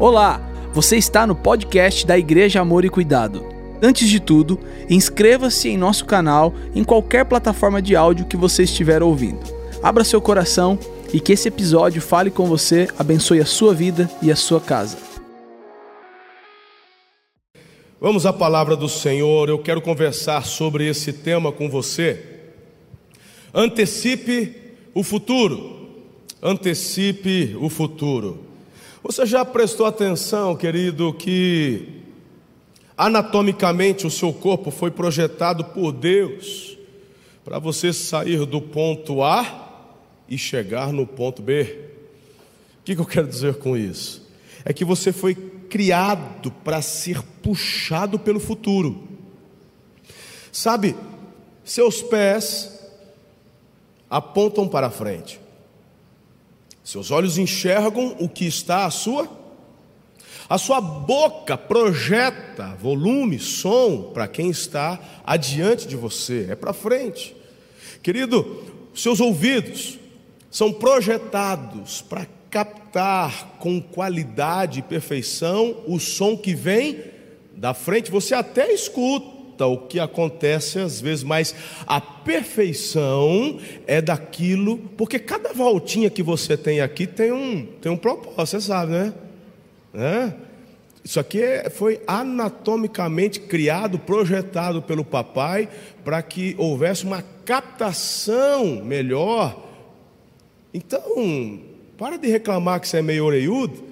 Olá, você está no podcast da Igreja Amor e Cuidado. Antes de tudo, inscreva-se em nosso canal em qualquer plataforma de áudio que você estiver ouvindo. Abra seu coração e que esse episódio fale com você, abençoe a sua vida e a sua casa. Vamos à palavra do Senhor. Eu quero conversar sobre esse tema com você. Antecipe o futuro. Antecipe o futuro. Você já prestou atenção, querido, que anatomicamente o seu corpo foi projetado por Deus para você sair do ponto A e chegar no ponto B? O que eu quero dizer com isso? É que você foi criado para ser puxado pelo futuro. Sabe, seus pés apontam para frente. Seus olhos enxergam o que está à sua. A sua boca projeta volume, som para quem está adiante de você, é para frente. Querido, seus ouvidos são projetados para captar com qualidade e perfeição o som que vem da frente. Você até escuta o que acontece às vezes, mas a perfeição é daquilo, porque cada voltinha que você tem aqui tem um, tem um propósito, você sabe, né? É? Isso aqui é, foi anatomicamente criado, projetado pelo papai, para que houvesse uma captação melhor. Então, para de reclamar que você é meio oreiudo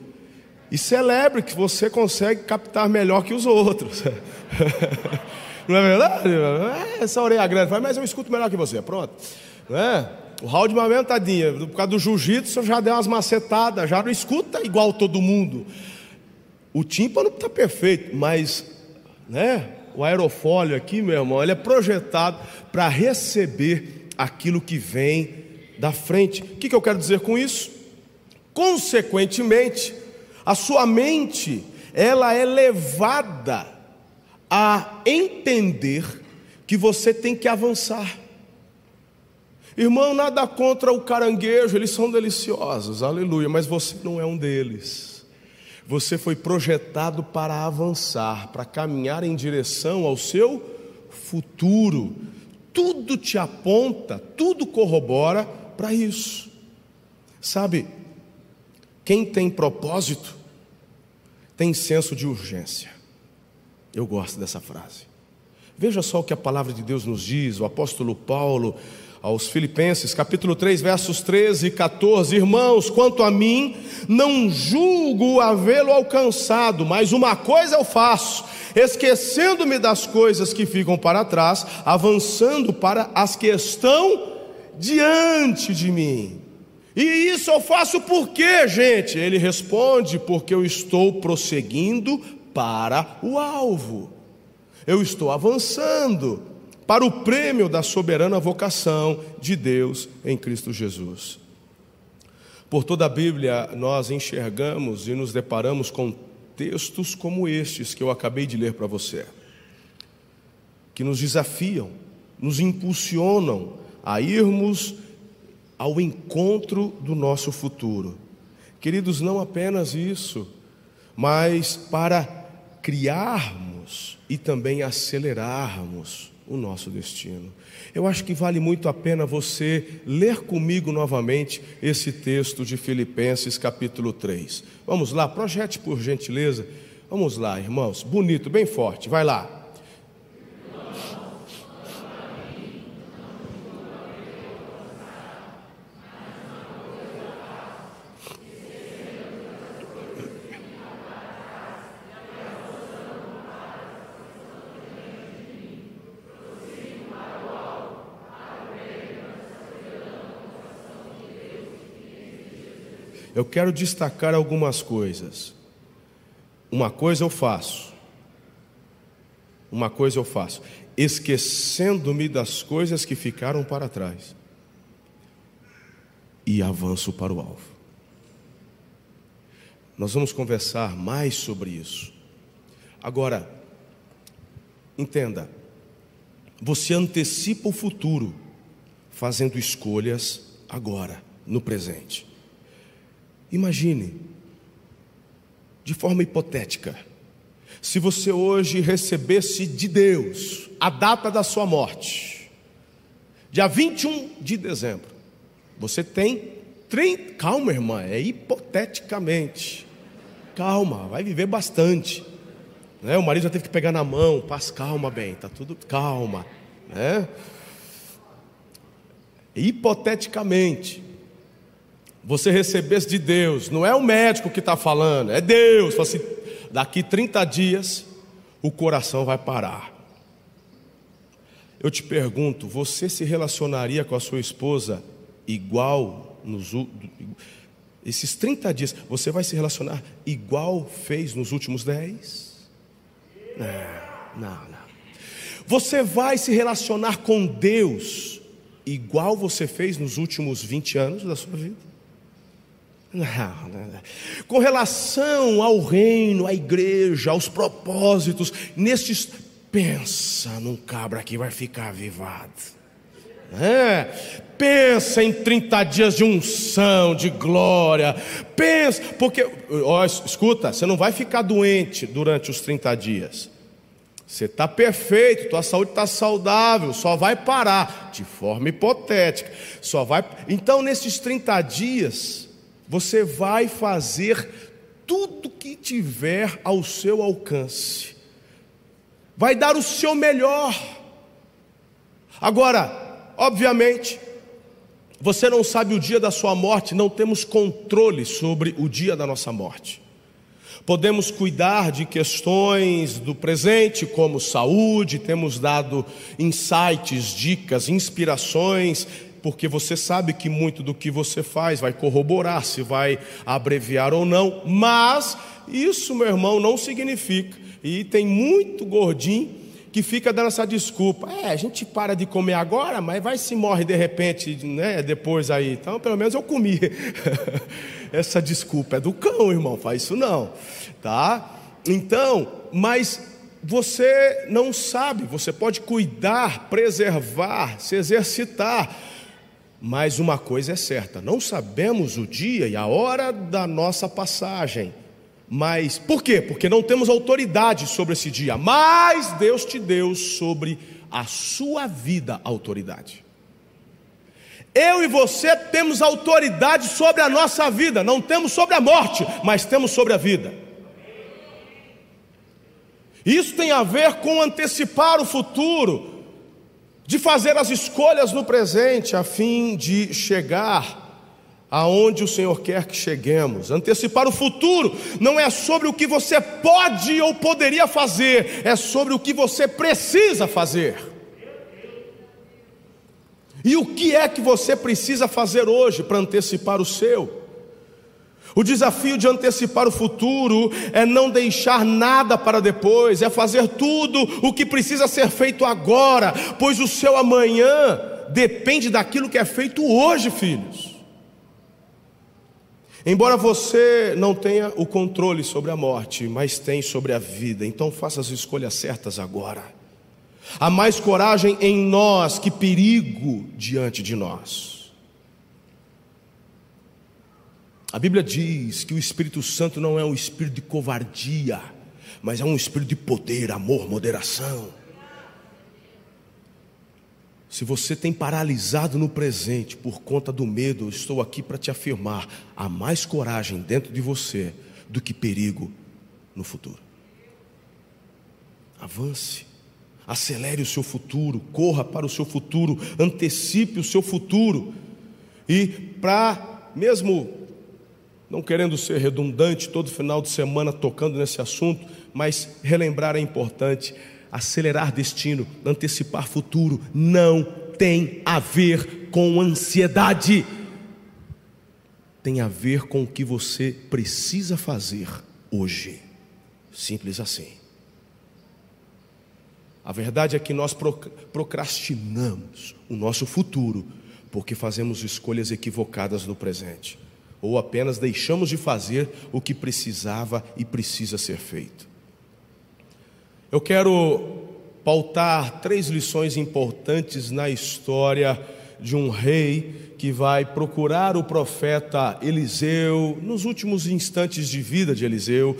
e celebre que você consegue captar melhor que os outros. Não é verdade? É, essa orelha grande, mas eu escuto melhor que você, pronto. Não é? O Raul de Mamento, tadinha, por causa do jiu-jitsu, já deu umas macetadas, já não escuta igual todo mundo. O tímpano está perfeito, mas né, o aerofólio aqui, meu irmão, ele é projetado para receber aquilo que vem da frente. O que, que eu quero dizer com isso? Consequentemente, a sua mente, ela é levada a entender que você tem que avançar. Irmão, nada contra o caranguejo, eles são deliciosos, aleluia, mas você não é um deles. Você foi projetado para avançar, para caminhar em direção ao seu futuro. Tudo te aponta, tudo corrobora para isso. Sabe, quem tem propósito tem senso de urgência. Eu gosto dessa frase. Veja só o que a palavra de Deus nos diz, o apóstolo Paulo aos Filipenses, capítulo 3, versos 13 e 14: Irmãos, quanto a mim, não julgo havê-lo alcançado, mas uma coisa eu faço, esquecendo-me das coisas que ficam para trás, avançando para as que estão diante de mim. E isso eu faço por quê, gente? Ele responde: porque eu estou prosseguindo para o alvo. Eu estou avançando para o prêmio da soberana vocação de Deus em Cristo Jesus. Por toda a Bíblia, nós enxergamos e nos deparamos com textos como estes que eu acabei de ler para você, que nos desafiam, nos impulsionam a irmos ao encontro do nosso futuro. Queridos, não apenas isso, mas para criarmos e também acelerarmos o nosso destino. Eu acho que vale muito a pena você ler comigo novamente esse texto de Filipenses, capítulo 3. Vamos lá, projete por gentileza. Vamos lá, irmãos. Bonito, bem forte. Vai lá. Eu quero destacar algumas coisas. Uma coisa eu faço, uma coisa eu faço, esquecendo-me das coisas que ficaram para trás, e avanço para o alvo. Nós vamos conversar mais sobre isso. Agora, entenda, você antecipa o futuro fazendo escolhas agora, no presente. Imagine, de forma hipotética, se você hoje recebesse de Deus a data da sua morte, dia 21 de dezembro, você tem 30. Calma, irmã, é hipoteticamente. Calma, vai viver bastante. Né? O marido já teve que pegar na mão, paz, calma, bem, tá tudo calma, né? Hipoteticamente, você recebesse de Deus, não é o médico que está falando, é Deus. Fala assim, daqui 30 dias o coração vai parar. Eu te pergunto, você se relacionaria com a sua esposa igual nos esses 30 dias? Você vai se relacionar igual fez nos últimos 10? Não, não, não. Você vai se relacionar com Deus igual você fez nos últimos 20 anos da sua vida? Não, não, não. Com relação ao reino, à igreja, aos propósitos, nestes, pensa num cabra que vai ficar avivado. É, pensa em 30 dias de unção, de glória. Pensa, porque, ó, escuta, você não vai ficar doente durante os 30 dias. Você está perfeito, tua saúde está saudável, só vai parar, de forma hipotética. Só vai. Então, nesses 30 dias, você vai fazer tudo que tiver ao seu alcance. Vai dar o seu melhor. Agora, obviamente, você não sabe o dia da sua morte, não temos controle sobre o dia da nossa morte. Podemos cuidar de questões do presente, como saúde, temos dado insights, dicas, inspirações, porque você sabe que muito do que você faz vai corroborar se vai abreviar ou não, mas isso, meu irmão, não significa, e tem muito gordinho que fica dando essa desculpa. É, a gente para de comer agora, mas vai se morre de repente, né, depois aí. Então, pelo menos eu comi. essa desculpa é do cão, irmão, faz isso não, tá? Então, mas você não sabe, você pode cuidar, preservar, se exercitar, mas uma coisa é certa: não sabemos o dia e a hora da nossa passagem. Mas por quê? Porque não temos autoridade sobre esse dia, mas Deus te deu sobre a sua vida autoridade. Eu e você temos autoridade sobre a nossa vida, não temos sobre a morte, mas temos sobre a vida. Isso tem a ver com antecipar o futuro, de fazer as escolhas no presente, a fim de chegar aonde o Senhor quer que cheguemos. Antecipar o futuro não é sobre o que você pode ou poderia fazer, é sobre o que você precisa fazer. E o que é que você precisa fazer hoje para antecipar o seu? O desafio de antecipar o futuro é não deixar nada para depois, é fazer tudo o que precisa ser feito agora, pois o seu amanhã depende daquilo que é feito hoje, filhos. Embora você não tenha o controle sobre a morte, mas tem sobre a vida, então faça as escolhas certas agora. Há mais coragem em nós que perigo diante de nós. A Bíblia diz que o Espírito Santo não é um espírito de covardia, mas é um espírito de poder, amor, moderação. Se você tem paralisado no presente por conta do medo, eu estou aqui para te afirmar: há mais coragem dentro de você do que perigo no futuro. Avance. Acelere o seu futuro, corra para o seu futuro, antecipe o seu futuro. E para, mesmo não querendo ser redundante todo final de semana tocando nesse assunto, mas relembrar é importante. Acelerar destino, antecipar futuro, não tem a ver com ansiedade, tem a ver com o que você precisa fazer hoje. Simples assim. A verdade é que nós procrastinamos o nosso futuro porque fazemos escolhas equivocadas no presente, ou apenas deixamos de fazer o que precisava e precisa ser feito. Eu quero pautar três lições importantes na história de um rei que vai procurar o profeta Eliseu nos últimos instantes de vida de Eliseu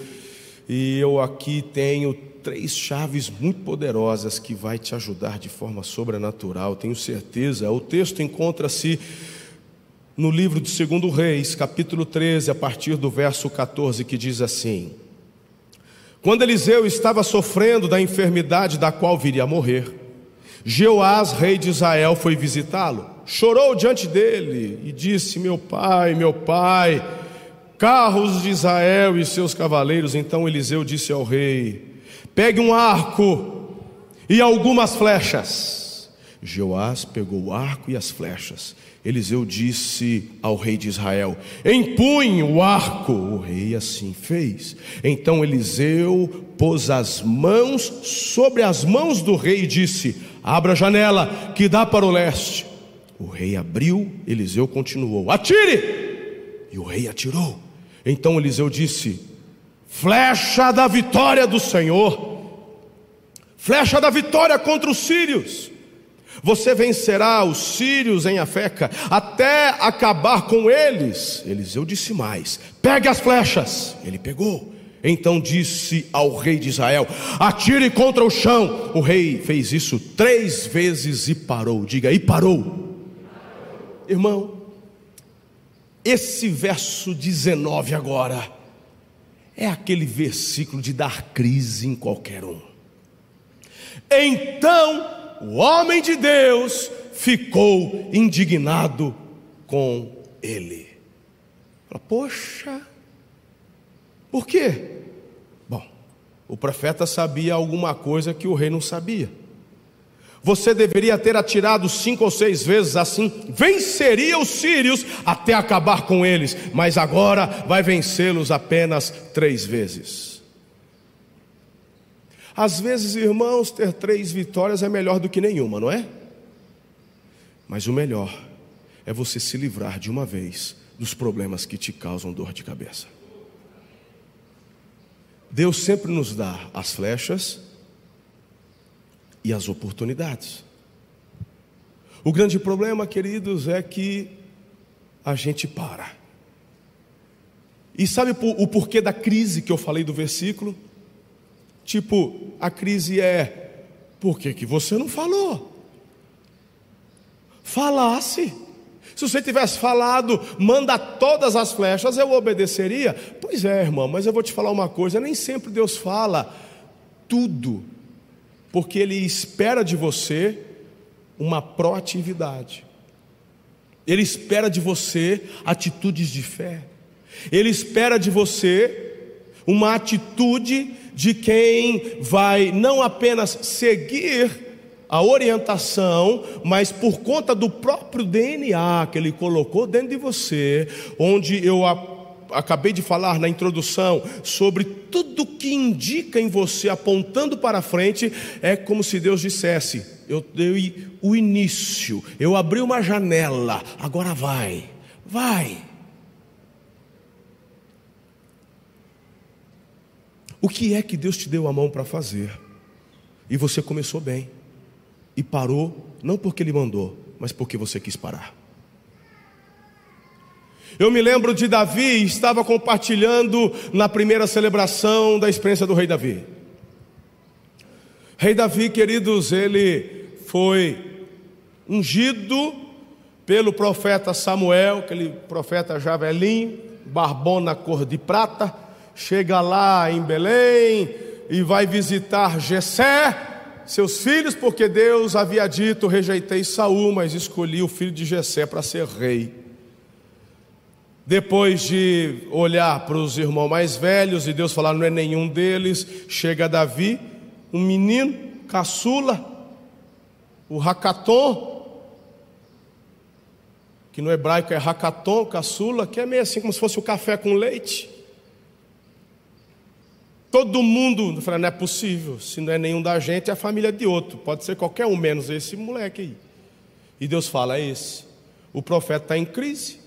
E eu aqui tenho três chaves muito poderosas que vai te ajudar de forma sobrenatural, tenho certeza. O texto encontra-se no livro de 2 Reis, capítulo 13, a partir do verso 14, que diz assim: Quando Eliseu estava sofrendo da enfermidade da qual viria a morrer, Jeoás, rei de Israel, foi visitá-lo. Chorou diante dele e disse: Meu pai, meu pai, carros de Israel e seus cavaleiros. Então Eliseu disse ao rei: Pegue um arco e algumas flechas. Jeoás pegou o arco e as flechas. Eliseu disse ao rei de Israel: Empunhe o arco. O rei assim fez. Então Eliseu pôs as mãos sobre as mãos do rei e disse: Abra a janela que dá para o leste. O rei abriu, Eliseu continuou: Atire! E o rei atirou. Então Eliseu disse: Flecha da vitória do Senhor, flecha da vitória contra os sírios. Você vencerá os sírios em Afeca até acabar com eles. Eliseu disse mais: Pegue as flechas. Ele pegou. Então disse ao rei de Israel: Atire contra o chão. O rei fez isso três vezes e parou. Diga, e parou. Irmão, esse verso 19 agora é aquele versículo de dar crise em qualquer um. Então o homem de Deus ficou indignado com ele. Poxa, por quê? Bom, o profeta sabia alguma coisa que o rei não sabia. Você deveria ter atirado cinco ou seis vezes assim, venceria os sírios até acabar com eles, mas agora vai vencê-los apenas três vezes. Às vezes, irmãos, ter três vitórias é melhor do que nenhuma, não é? Mas o melhor é você se livrar de uma vez dos problemas que te causam dor de cabeça. Deus sempre nos dá as flechas e as oportunidades. O grande problema, queridos, é que a gente para. E sabe o porquê da crise que eu falei do versículo? Tipo, a crise é: por que, que você não falou? Falasse. Se você tivesse falado, manda todas as flechas, eu obedeceria. Pois é, irmão, mas eu vou te falar uma coisa: nem sempre Deus fala tudo porque Ele espera de você uma proatividade, Ele espera de você atitudes de fé, Ele espera de você uma atitude de quem vai não apenas seguir a orientação, mas por conta do próprio DNA que ele colocou dentro de você, onde eu acabei de falar na introdução sobre tudo que indica em você apontando para frente, é como se Deus dissesse: Eu dei o início, eu abri uma janela, agora vai, vai. O que é que Deus te deu a mão para fazer? E você começou bem, e parou, não porque Ele mandou, mas porque você quis parar. Eu me lembro de Davi, estava compartilhando na primeira celebração da experiência do rei Davi. Rei Davi, queridos, ele foi ungido pelo profeta Samuel, aquele profeta já velhinho, barbona cor de prata, chega lá em Belém e vai visitar Jessé, seus filhos, porque Deus havia dito: rejeitei Saul, mas escolhi o filho de Jessé para ser rei. Depois de olhar para os irmãos mais velhos e Deus falar, não é nenhum deles, chega Davi, um menino, caçula, o Hakaton, que no hebraico é Hakaton, caçula, que é meio assim como se fosse o café com leite. Todo mundo, falei, não é possível, se não é nenhum da gente, é a família de outro, pode ser qualquer um, menos esse moleque aí. E Deus fala, é esse. O profeta está em crise.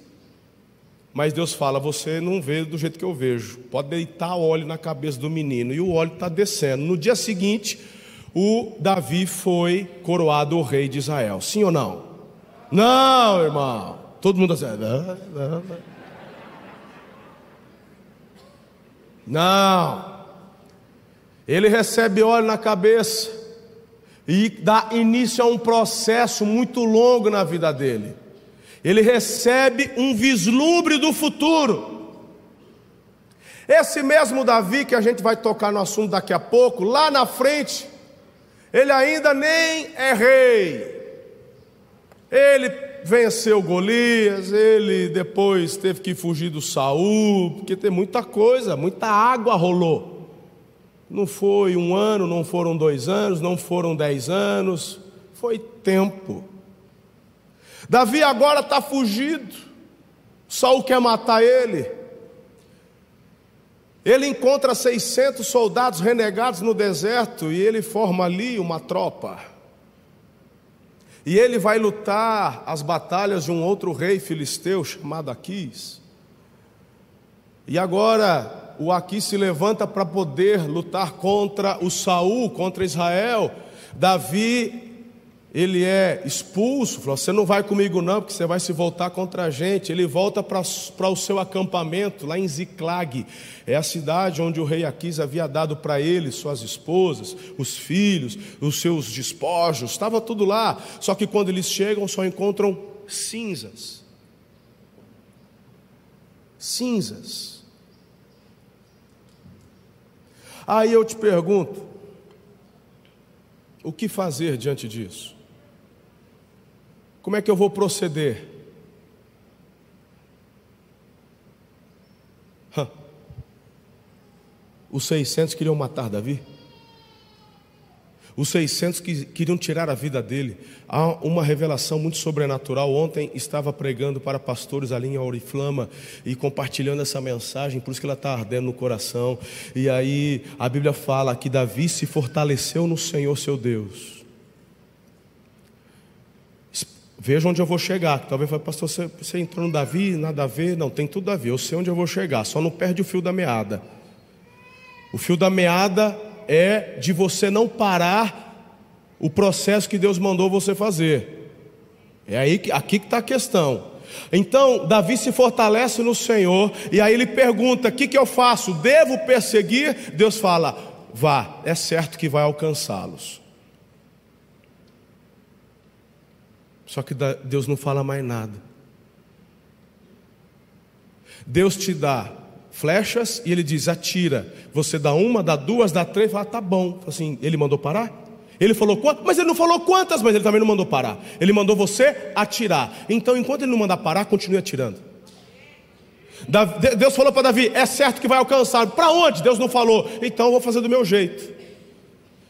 Mas Deus fala: você não vê do jeito que eu vejo. Pode deitar óleo na cabeça do menino. E o óleo está descendo. No dia seguinte, o Davi foi coroado o rei de Israel. Sim ou não? Não, irmão. Todo mundo assim. Não, não, não. Ele recebe óleo na cabeça e dá início a um processo muito longo na vida dele. Ele recebe um vislumbre do futuro. Esse mesmo Davi, que a gente vai tocar no assunto daqui a pouco, lá na frente, ele ainda nem é rei. Ele venceu Golias, ele depois teve que fugir do Saul, porque tem muita coisa, muita água rolou. Não foi um ano, não foram dois anos, não foram dez anos, foi tempo. Davi agora está fugido, Saul quer matar ele. Ele encontra 600 soldados renegados no deserto e ele forma ali uma tropa. E ele vai lutar as batalhas de um outro rei filisteu chamado Aquis. E agora o Aquis se levanta para poder lutar contra o Saul, contra Israel. Davi ele é expulso, falou, você não vai comigo não, porque você vai se voltar contra a gente. Ele volta para o seu acampamento, lá em Ziclag, é a cidade onde o rei Aquis havia dado para ele suas esposas, os filhos, os seus despojos, estava tudo lá. Só que quando eles chegam, só encontram cinzas. Cinzas. Aí eu te pergunto, o que fazer diante disso? Como é que eu vou proceder? Os 600 queriam matar Davi. Os 600 que queriam tirar a vida dele. Há uma revelação muito sobrenatural. Ontem estava pregando para pastores ali em Auriflama e compartilhando essa mensagem, por isso que ela está ardendo no coração. E aí a Bíblia fala que Davi se fortaleceu no Senhor seu Deus Veja onde eu vou chegar. Talvez fale, pastor, você, você entrou no Davi, nada a ver. Não, tem tudo a ver. Eu sei onde eu vou chegar. Só não perde o fio da meada. O fio da meada é de você não parar o processo que Deus mandou você fazer. É aí aqui que está a questão. Então, Davi se fortalece no Senhor, e aí ele pergunta: o que, que eu faço? Devo perseguir? Deus fala: vá, é certo que vai alcançá-los. Só que Deus não fala mais nada. Deus te dá flechas e ele diz: atira. Você dá uma, dá duas, dá três, fala, tá bom. Assim, ele mandou parar? Ele falou quantas, mas ele não falou quantas, mas ele também não mandou parar. Ele mandou você atirar. Então, enquanto ele não mandar parar, continue atirando. Deus falou para Davi: é certo que vai alcançar. Para onde? Deus não falou. Então eu vou fazer do meu jeito.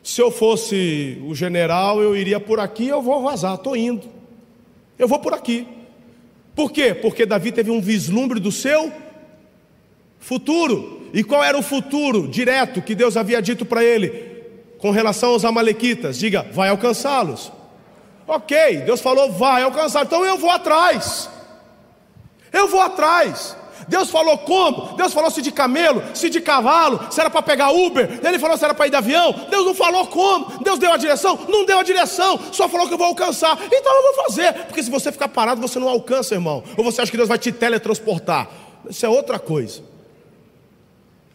Se eu fosse o general, eu iria por aqui, eu vou vazar, estou indo. Eu vou por aqui. Por quê? Porque Davi teve um vislumbre do seu futuro. E qual era o futuro direto que Deus havia dito para ele com relação aos Amalequitas? Diga, vai alcançá-los. Ok, Deus falou, vai alcançar. Então eu vou atrás. Eu vou atrás. Deus falou como? Deus falou se de camelo, se de cavalo, se era para pegar Uber. Ele falou se era para ir de avião. Deus não falou como. Deus deu a direção? Não deu a direção. Só falou que eu vou alcançar. Então eu vou fazer. Porque se você ficar parado, você não alcança, irmão. Ou você acha que Deus vai te teletransportar. Isso é outra coisa.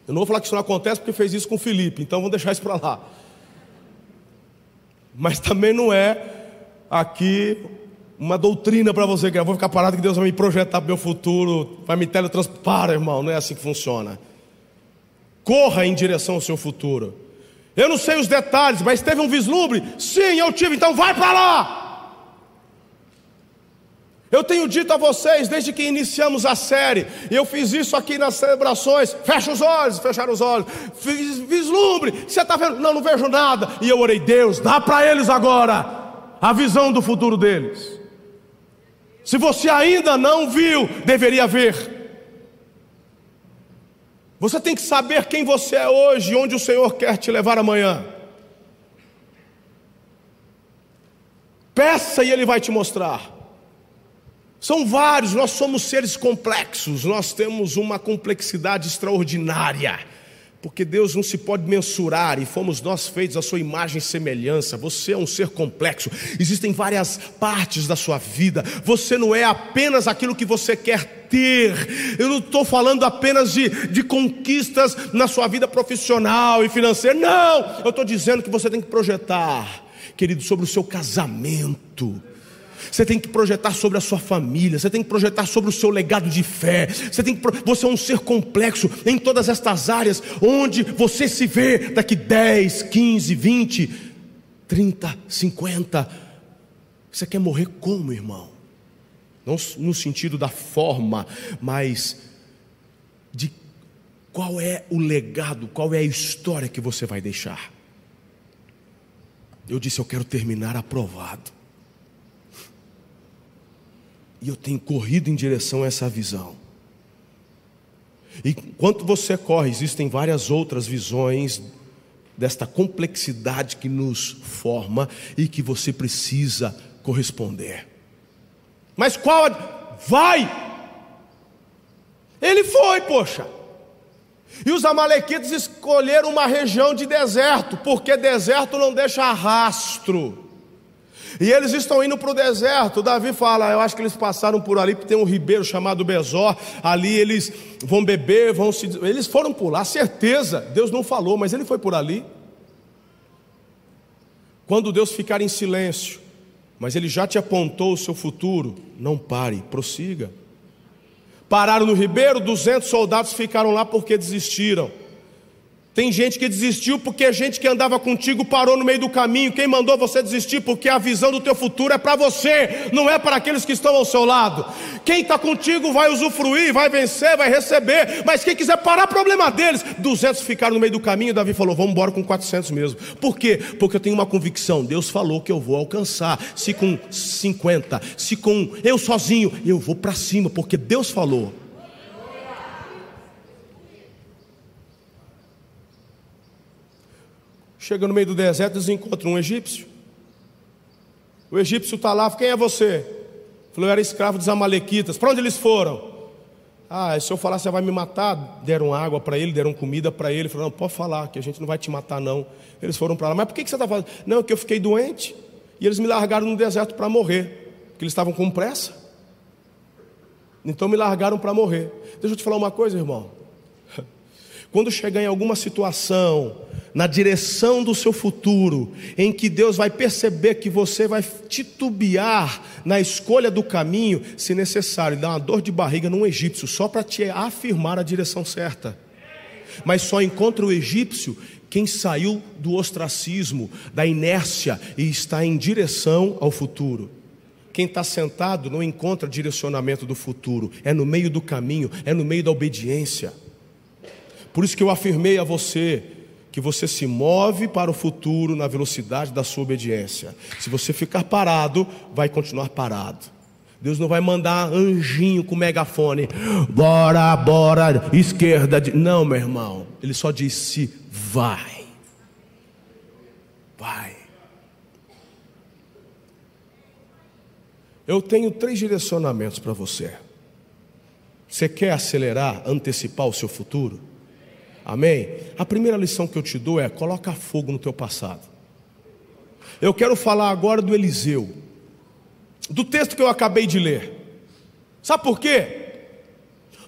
Eu não vou falar que isso não acontece porque fez isso com Felipe. Então vamos deixar isso para lá. Mas também não é aqui uma doutrina para você que eu vou ficar parado que Deus vai me projetar para o meu futuro, vai me teletransportar, irmão. Não é assim que funciona. Corra em direção ao seu futuro. Eu não sei os detalhes, mas teve um vislumbre? Sim, eu tive, então vai para lá. Eu tenho dito a vocês, desde que iniciamos a série, e eu fiz isso aqui nas celebrações, fecha os olhos, fecharam os olhos, fiz vislumbre, você está vendo? Não, não vejo nada. E eu orei, Deus, dá para eles agora a visão do futuro deles. Se você ainda não viu, deveria ver. Você tem que saber quem você é hoje, onde o Senhor quer te levar amanhã. Peça e Ele vai te mostrar. São vários, nós somos seres complexos, nós temos uma complexidade extraordinária porque Deus não se pode mensurar e fomos nós feitos a sua imagem e semelhança. Você é um ser complexo, existem várias partes da sua vida. Você não é apenas aquilo que você quer ter. Eu não estou falando apenas de, de conquistas na sua vida profissional e financeira. Não, eu estou dizendo que você tem que projetar, querido, sobre o seu casamento você tem que projetar sobre a sua família, você tem que projetar sobre o seu legado de fé, você tem que você é um ser complexo em todas estas áreas, onde você se vê daqui 10, 15, 20, 30, 50. Você quer morrer como, irmão? Não no sentido da forma, mas de qual é o legado, qual é a história que você vai deixar. Eu disse, eu quero terminar aprovado. E eu tenho corrido em direção a essa visão. E enquanto você corre, existem várias outras visões desta complexidade que nos forma e que você precisa corresponder. Mas qual? Vai! Ele foi, poxa. E os amalequitas escolheram uma região de deserto, porque deserto não deixa rastro. E eles estão indo para o deserto. Davi fala: Eu acho que eles passaram por ali, porque tem um ribeiro chamado Bezó. Ali eles vão beber, vão se. Eles foram por lá, certeza. Deus não falou, mas ele foi por ali. Quando Deus ficar em silêncio, mas ele já te apontou o seu futuro, não pare, prossiga. Pararam no ribeiro, 200 soldados ficaram lá porque desistiram. Tem gente que desistiu porque a gente que andava contigo parou no meio do caminho. Quem mandou você desistir? Porque a visão do teu futuro é para você, não é para aqueles que estão ao seu lado. Quem está contigo vai usufruir, vai vencer, vai receber. Mas quem quiser parar, problema deles. 200 ficaram no meio do caminho. Davi falou: Vamos embora com 400 mesmo. Por quê? Porque eu tenho uma convicção. Deus falou que eu vou alcançar. Se com 50, se com eu sozinho, eu vou para cima, porque Deus falou. Chega no meio do deserto, eles encontram um egípcio. O egípcio está lá, quem é você? Falou, eu era escravo dos amalequitas. Para onde eles foram? Ah, se eu falar, você vai me matar. Deram água para ele, deram comida para ele. Falou, não, pode falar, que a gente não vai te matar, não. Eles foram para lá. Mas por que, que você está falando? Não, é que eu fiquei doente. E eles me largaram no deserto para morrer. Porque eles estavam com pressa. Então me largaram para morrer. Deixa eu te falar uma coisa, irmão. Quando chegar em alguma situação, na direção do seu futuro, em que Deus vai perceber que você vai titubear na escolha do caminho, se necessário, dar uma dor de barriga num egípcio, só para te afirmar a direção certa. Mas só encontra o egípcio quem saiu do ostracismo, da inércia e está em direção ao futuro. Quem está sentado não encontra direcionamento do futuro, é no meio do caminho, é no meio da obediência. Por isso que eu afirmei a você que você se move para o futuro na velocidade da sua obediência. Se você ficar parado, vai continuar parado. Deus não vai mandar anjinho com megafone, bora, bora, esquerda. Não, meu irmão. Ele só disse: vai, vai. Eu tenho três direcionamentos para você. Você quer acelerar, antecipar o seu futuro? Amém? A primeira lição que eu te dou é: coloca fogo no teu passado. Eu quero falar agora do Eliseu, do texto que eu acabei de ler. Sabe por quê?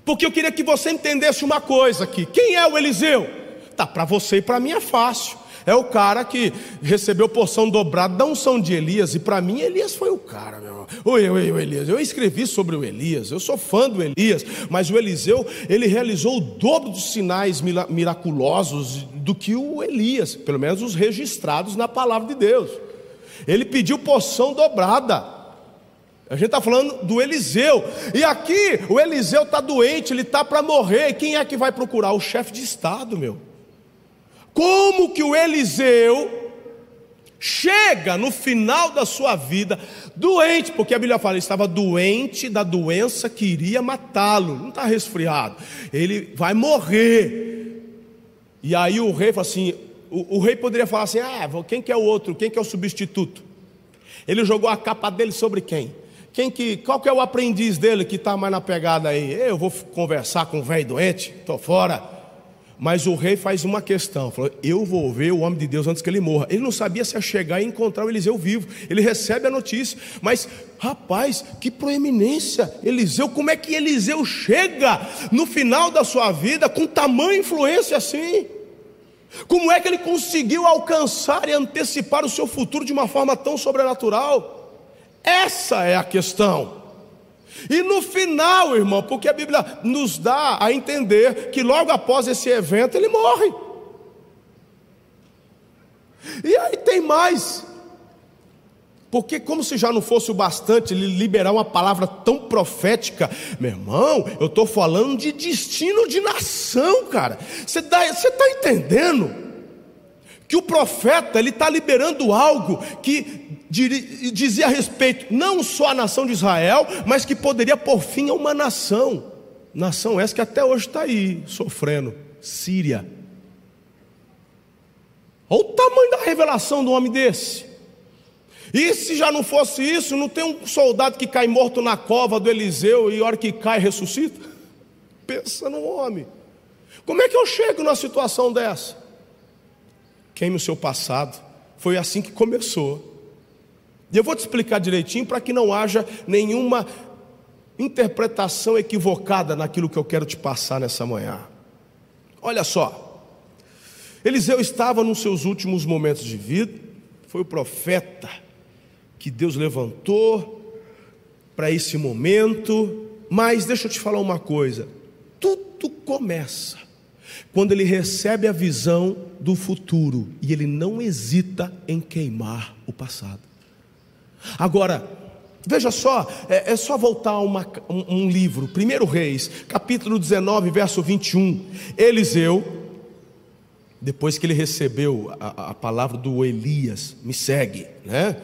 Porque eu queria que você entendesse uma coisa aqui. Quem é o Eliseu? Tá, para você e para mim é fácil. É o cara que recebeu porção dobrada da unção de Elias. E para mim, Elias foi o cara, meu irmão. Oi, oi, oi, Elias. Eu escrevi sobre o Elias. Eu sou fã do Elias. Mas o Eliseu, ele realizou o dobro dos sinais miraculosos do que o Elias. Pelo menos os registrados na palavra de Deus. Ele pediu porção dobrada. A gente está falando do Eliseu. E aqui o Eliseu está doente, ele está para morrer. Quem é que vai procurar? O chefe de Estado, meu. Como que o Eliseu chega no final da sua vida doente, porque a Bíblia fala, ele estava doente da doença que iria matá-lo, não está resfriado, ele vai morrer. E aí o rei fala assim: o, o, rei poderia falar assim: ah, quem que é o outro? Quem que é o substituto? Ele jogou a capa dele sobre quem? Quem que, qual que é o aprendiz dele que está mais na pegada aí? Eu vou conversar com o velho doente, estou fora. Mas o rei faz uma questão: falou, Eu vou ver o homem de Deus antes que ele morra. Ele não sabia se ia chegar e encontrar o Eliseu vivo. Ele recebe a notícia, mas rapaz, que proeminência! Eliseu, como é que Eliseu chega no final da sua vida com tamanha influência assim? Como é que ele conseguiu alcançar e antecipar o seu futuro de uma forma tão sobrenatural? Essa é a questão. E no final, irmão, porque a Bíblia nos dá a entender que logo após esse evento ele morre. E aí tem mais. Porque, como se já não fosse o bastante ele liberar uma palavra tão profética, meu irmão, eu estou falando de destino de nação, cara. Você está entendendo? Que o profeta ele está liberando algo que dizia a respeito não só à nação de Israel, mas que poderia por fim a uma nação, nação essa que até hoje está aí sofrendo, Síria. Olha o tamanho da revelação do homem desse. E se já não fosse isso, não tem um soldado que cai morto na cova do Eliseu e a hora que cai ressuscita? Pensa no homem. Como é que eu chego numa situação dessa? Queime o seu passado. Foi assim que começou. E eu vou te explicar direitinho para que não haja nenhuma interpretação equivocada naquilo que eu quero te passar nessa manhã. Olha só, Eliseu estava nos seus últimos momentos de vida, foi o profeta que Deus levantou para esse momento, mas deixa eu te falar uma coisa: tudo começa quando ele recebe a visão do futuro e ele não hesita em queimar o passado. Agora, veja só, é, é só voltar uma, um, um livro, 1 Reis, capítulo 19, verso 21. Eliseu, depois que ele recebeu a, a palavra do Elias, me segue, né?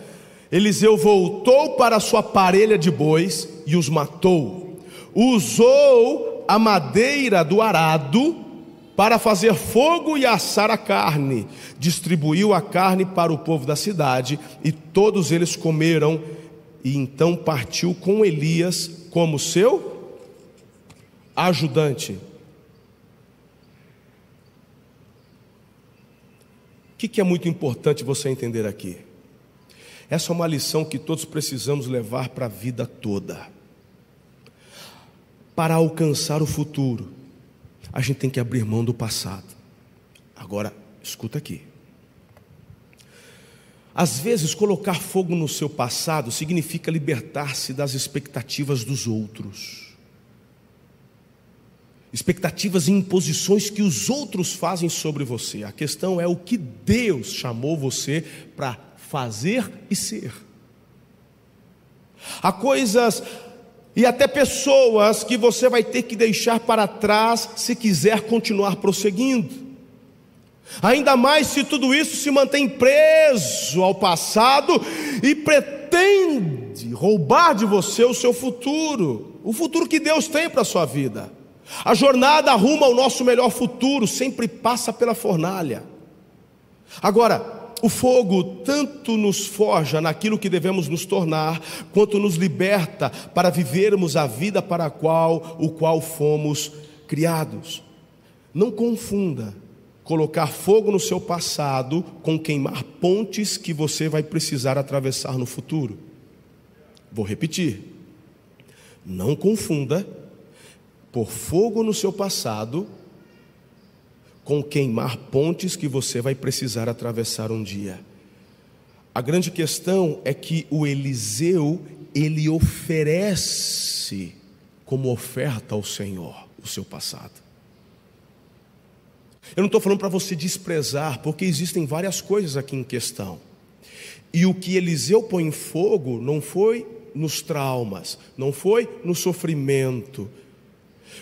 Eliseu voltou para a sua parelha de bois e os matou. Usou a madeira do arado para fazer fogo e assar a carne. Distribuiu a carne para o povo da cidade, e todos eles comeram, e então partiu com Elias como seu ajudante. O que, que é muito importante você entender aqui? Essa é uma lição que todos precisamos levar para a vida toda. Para alcançar o futuro, a gente tem que abrir mão do passado. Agora, escuta aqui. Às vezes, colocar fogo no seu passado significa libertar-se das expectativas dos outros, expectativas e imposições que os outros fazem sobre você. A questão é o que Deus chamou você para fazer e ser. Há coisas e até pessoas que você vai ter que deixar para trás se quiser continuar prosseguindo. Ainda mais se tudo isso se mantém preso ao passado e pretende roubar de você o seu futuro, o futuro que Deus tem para a sua vida. A jornada rumo ao nosso melhor futuro sempre passa pela fornalha. Agora, o fogo tanto nos forja naquilo que devemos nos tornar, quanto nos liberta para vivermos a vida para a qual o qual fomos criados. Não confunda colocar fogo no seu passado com queimar pontes que você vai precisar atravessar no futuro. Vou repetir. Não confunda por fogo no seu passado com queimar pontes que você vai precisar atravessar um dia. A grande questão é que o Eliseu, ele oferece como oferta ao Senhor o seu passado. Eu não estou falando para você desprezar, porque existem várias coisas aqui em questão. E o que Eliseu põe em fogo não foi nos traumas, não foi no sofrimento.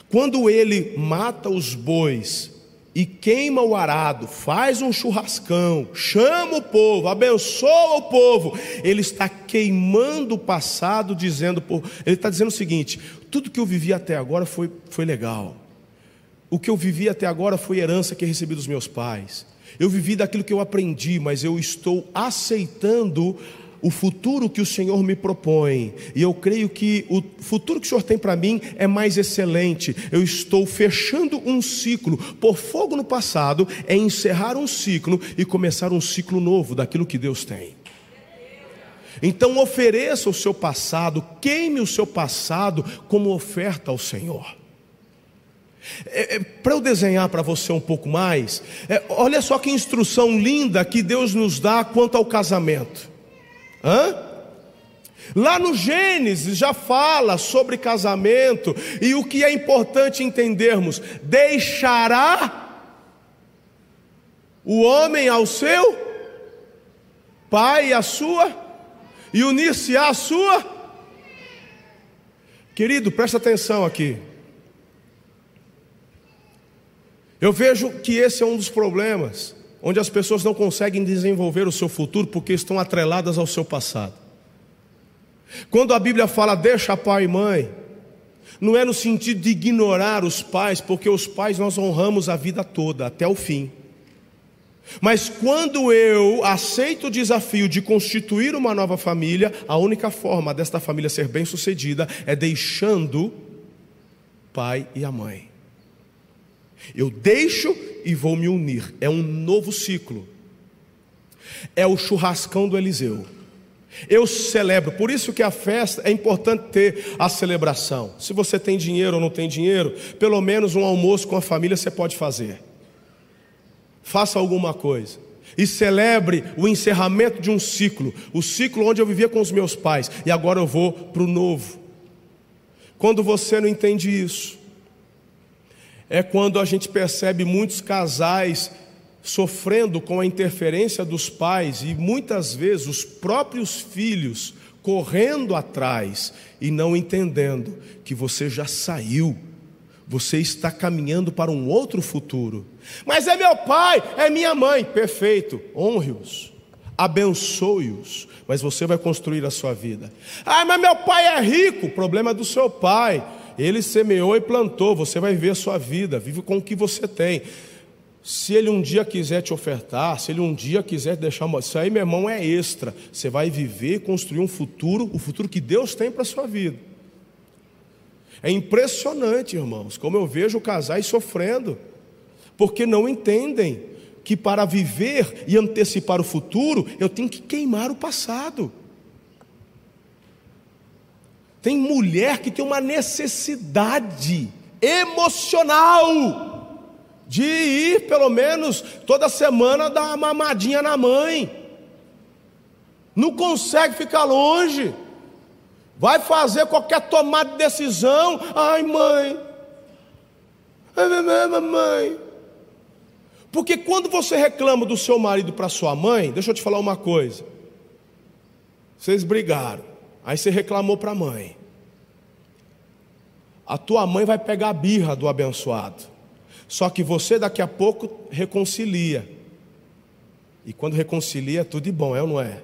Quando ele mata os bois e queima o arado, faz um churrascão, chama o povo, abençoa o povo, ele está queimando o passado, dizendo, ele está dizendo o seguinte: tudo que eu vivi até agora foi, foi legal, o que eu vivi até agora foi herança que recebi dos meus pais, eu vivi daquilo que eu aprendi, mas eu estou aceitando o futuro que o Senhor me propõe, e eu creio que o futuro que o Senhor tem para mim é mais excelente. Eu estou fechando um ciclo, por fogo no passado, é encerrar um ciclo e começar um ciclo novo daquilo que Deus tem. Então ofereça o seu passado, queime o seu passado como oferta ao Senhor. É, é, para eu desenhar para você um pouco mais, é, olha só que instrução linda que Deus nos dá quanto ao casamento. Hã? Lá no Gênesis já fala sobre casamento e o que é importante entendermos: deixará o homem ao seu pai e a sua, e unir-se à sua. Querido, presta atenção aqui. Eu vejo que esse é um dos problemas, onde as pessoas não conseguem desenvolver o seu futuro porque estão atreladas ao seu passado. Quando a Bíblia fala deixa pai e mãe, não é no sentido de ignorar os pais, porque os pais nós honramos a vida toda, até o fim. Mas quando eu aceito o desafio de constituir uma nova família, a única forma desta família ser bem-sucedida é deixando pai e a mãe. Eu deixo e vou me unir. É um novo ciclo. É o churrascão do Eliseu. Eu celebro, por isso que a festa é importante ter a celebração. Se você tem dinheiro ou não tem dinheiro, pelo menos um almoço com a família você pode fazer. Faça alguma coisa e celebre o encerramento de um ciclo, o ciclo onde eu vivia com os meus pais e agora eu vou para o novo. Quando você não entende isso, é quando a gente percebe muitos casais sofrendo com a interferência dos pais e muitas vezes os próprios filhos correndo atrás e não entendendo que você já saiu, você está caminhando para um outro futuro. Mas é meu pai, é minha mãe, perfeito, honre-os, abençoe-os, mas você vai construir a sua vida. Ah, mas meu pai é rico, problema do seu pai. Ele semeou e plantou, você vai viver a sua vida, vive com o que você tem. Se ele um dia quiser te ofertar, se ele um dia quiser deixar uma. Isso aí, meu irmão, é extra. Você vai viver e construir um futuro, o futuro que Deus tem para a sua vida. É impressionante, irmãos, como eu vejo casais sofrendo, porque não entendem que para viver e antecipar o futuro, eu tenho que queimar o passado. Tem mulher que tem uma necessidade emocional de ir, pelo menos toda semana, dar uma mamadinha na mãe. Não consegue ficar longe. Vai fazer qualquer tomada de decisão. Ai, mãe. Ai, mamãe. Porque quando você reclama do seu marido para sua mãe, deixa eu te falar uma coisa. Vocês brigaram. Aí você reclamou para a mãe. A tua mãe vai pegar a birra do abençoado. Só que você daqui a pouco reconcilia. E quando reconcilia, tudo de bom, é ou não é?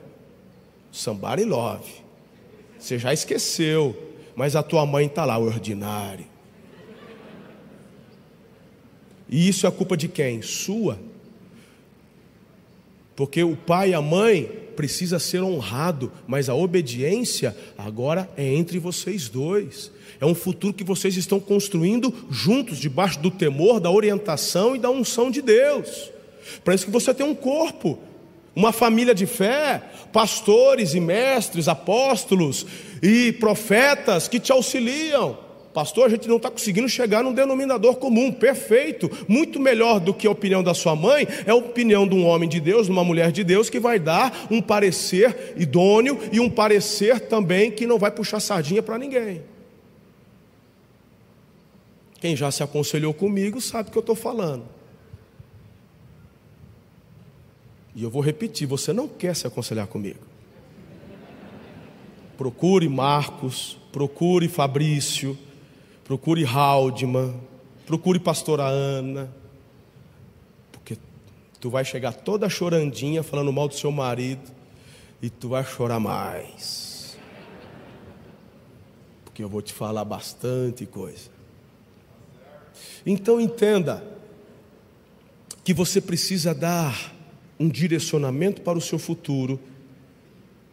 Somebody love. Você já esqueceu, mas a tua mãe está lá, o ordinário. E isso é culpa de quem? Sua. Porque o pai e a mãe precisa ser honrado, mas a obediência agora é entre vocês dois. É um futuro que vocês estão construindo juntos, debaixo do temor, da orientação e da unção de Deus. Para isso que você tem um corpo, uma família de fé, pastores e mestres, apóstolos e profetas que te auxiliam. Pastor, a gente não está conseguindo chegar num denominador comum, perfeito, muito melhor do que a opinião da sua mãe, é a opinião de um homem de Deus, de uma mulher de Deus, que vai dar um parecer idôneo e um parecer também que não vai puxar sardinha para ninguém. Quem já se aconselhou comigo sabe o que eu estou falando. E eu vou repetir: você não quer se aconselhar comigo. Procure Marcos, procure Fabrício, procure Haldman, procure pastora Ana, porque tu vai chegar toda chorandinha falando mal do seu marido e tu vai chorar mais. Porque eu vou te falar bastante coisa. Então entenda que você precisa dar um direcionamento para o seu futuro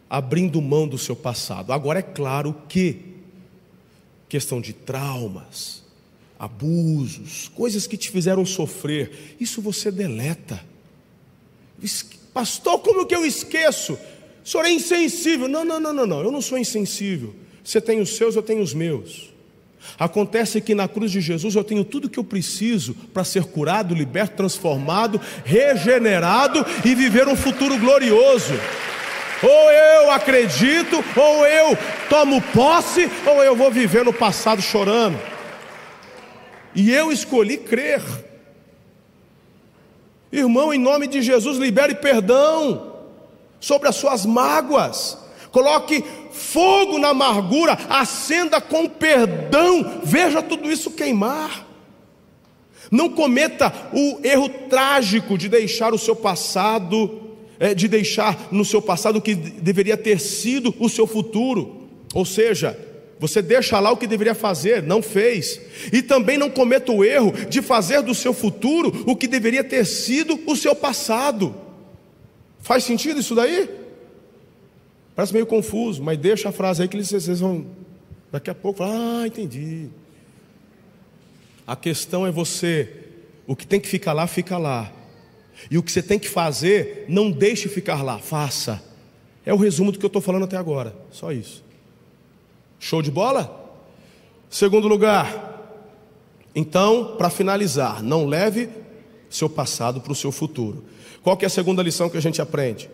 abrindo mão do seu passado. Agora é claro que questão de traumas, abusos, coisas que te fizeram sofrer, isso você deleta. Pastor, como que eu esqueço? O senhor é insensível. Não, não, não, não, não. Eu não sou insensível. Você tem os seus, eu tenho os meus. Acontece que na cruz de Jesus eu tenho tudo que eu preciso para ser curado, liberto, transformado, regenerado e viver um futuro glorioso. Ou eu acredito, ou eu tomo posse, ou eu vou viver no passado chorando. E eu escolhi crer. Irmão, em nome de Jesus, libere perdão sobre as suas mágoas. Coloque fogo na amargura, acenda com perdão, veja tudo isso queimar. Não cometa o erro trágico de deixar o seu passado, de deixar no seu passado o que deveria ter sido o seu futuro. Ou seja, você deixa lá o que deveria fazer, não fez. E também não cometa o erro de fazer do seu futuro o que deveria ter sido o seu passado. Faz sentido isso daí? Parece meio confuso, mas deixa a frase aí que vocês vão daqui a pouco falar, ah, entendi. A questão é você, o que tem que ficar lá, fica lá. E o que você tem que fazer, não deixe ficar lá, faça. É o resumo do que eu estou falando até agora, só isso. Show de bola? Segundo lugar, então, para finalizar, não leve seu passado para o seu futuro. Qual que é a segunda lição que a gente aprende?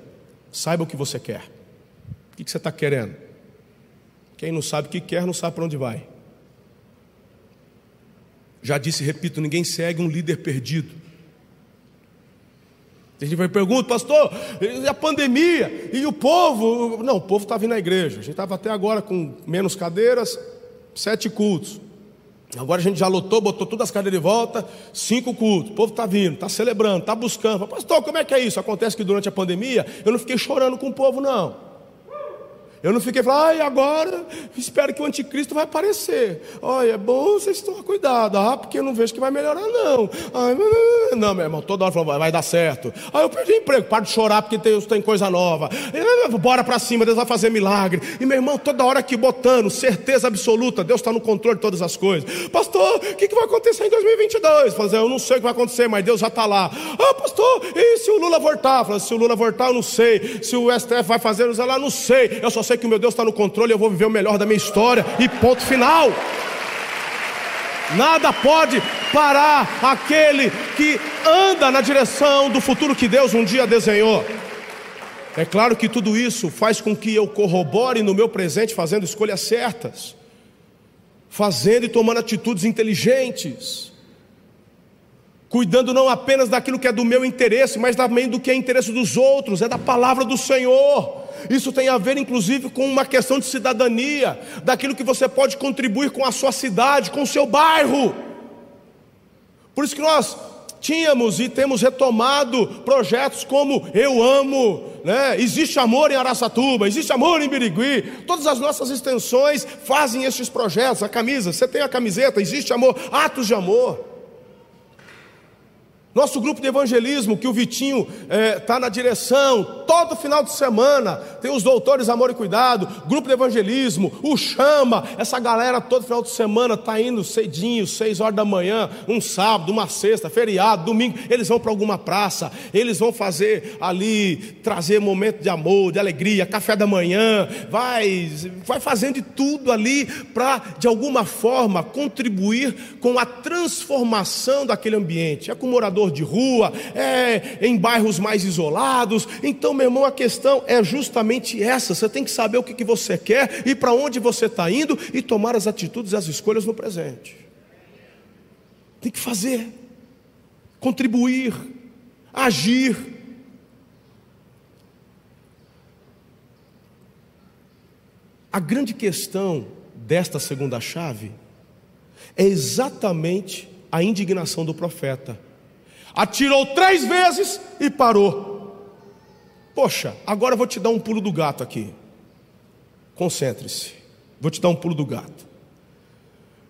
Saiba o que você quer. O que você está querendo? Quem não sabe o que quer, não sabe para onde vai. Já disse, repito, ninguém segue um líder perdido. A gente vai perguntar, pastor, a pandemia? E o povo? Não, o povo está vindo à igreja. A gente estava até agora com menos cadeiras, sete cultos. Agora a gente já lotou, botou todas as cadeiras de volta, cinco cultos. O povo está vindo, está celebrando, está buscando. Pastor, como é que é isso? Acontece que durante a pandemia eu não fiquei chorando com o povo, não. Eu não fiquei falando, ai, agora espero que o anticristo vai aparecer. Olha, é bom vocês tomar cuidado, ah, porque eu não vejo que vai melhorar, não. Ai, não, meu irmão, toda hora falando, vai dar certo. Ah, eu perdi emprego, para de chorar porque tem, tem coisa nova. Bora para cima, Deus vai fazer milagre. E meu irmão, toda hora aqui botando, certeza absoluta, Deus está no controle de todas as coisas. Pastor, o que, que vai acontecer em 2022? Fazer, eu não sei o que vai acontecer, mas Deus já está lá. Ah, pastor, e se o Lula voltar? Fala, se o Lula voltar, eu não sei. Se o STF vai fazer, eu não sei. Eu só sei que o meu Deus está no controle, eu vou viver o melhor da minha história e ponto final. Nada pode parar aquele que anda na direção do futuro que Deus um dia desenhou. É claro que tudo isso faz com que eu corrobore no meu presente fazendo escolhas certas, fazendo e tomando atitudes inteligentes, cuidando não apenas daquilo que é do meu interesse, mas também do que é interesse dos outros, é da palavra do Senhor. Isso tem a ver, inclusive, com uma questão de cidadania, daquilo que você pode contribuir com a sua cidade, com o seu bairro. Por isso que nós tínhamos e temos retomado projetos como Eu Amo, né? existe amor em Araçatuba, existe amor em Birigui, todas as nossas extensões fazem esses projetos, a camisa, você tem a camiseta, existe amor, atos de amor. Nosso grupo de evangelismo, que o Vitinho está é, tá na direção, todo final de semana, tem os doutores Amor e Cuidado, grupo de evangelismo, o Chama, essa galera todo final de semana está indo cedinho, seis horas da manhã, um sábado, uma sexta, feriado, domingo, eles vão para alguma praça, eles vão fazer ali, trazer momento de amor, de alegria, café da manhã, vai, vai fazendo de tudo ali para, de alguma forma, contribuir com a transformação daquele ambiente. É com morador morador de rua, é em bairros mais isolados. Então, meu irmão, a questão é justamente essa: você tem que saber o que, que você quer e para onde você está indo e tomar as atitudes e as escolhas no presente. Tem que fazer, contribuir, agir. A grande questão desta segunda chave é exatamente a indignação do profeta atirou três vezes e parou. Poxa, agora eu vou te dar um pulo do gato aqui. Concentre-se, vou te dar um pulo do gato.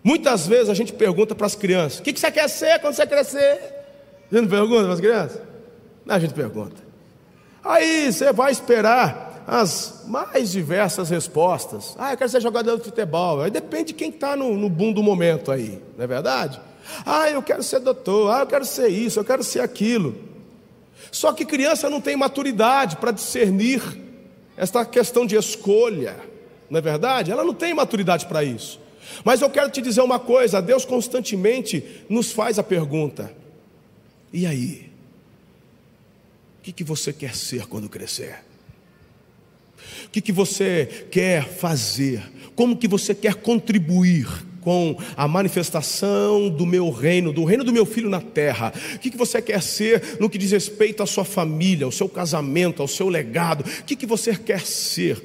Muitas vezes a gente pergunta para as crianças: o que, você quer ser quando você crescer? A gente não pergunta para as crianças? Não, a gente pergunta. Aí você vai esperar as mais diversas respostas. Ah, eu quero ser jogador de futebol. Aí depende de quem está no, no boom do momento aí, não é verdade? Ah, eu quero ser doutor. Ah, eu quero ser isso, eu quero ser aquilo. Só que criança não tem maturidade para discernir esta questão de escolha, não é verdade? Ela não tem maturidade para isso. Mas eu quero te dizer uma coisa: Deus constantemente nos faz a pergunta: e aí? O que, que você quer ser quando crescer? O que, que você quer fazer? Como que você quer contribuir com a manifestação do meu reino, do reino do meu filho na terra? O que, que você quer ser no que diz respeito à sua família, ao seu casamento, ao seu legado? O que, que você quer ser?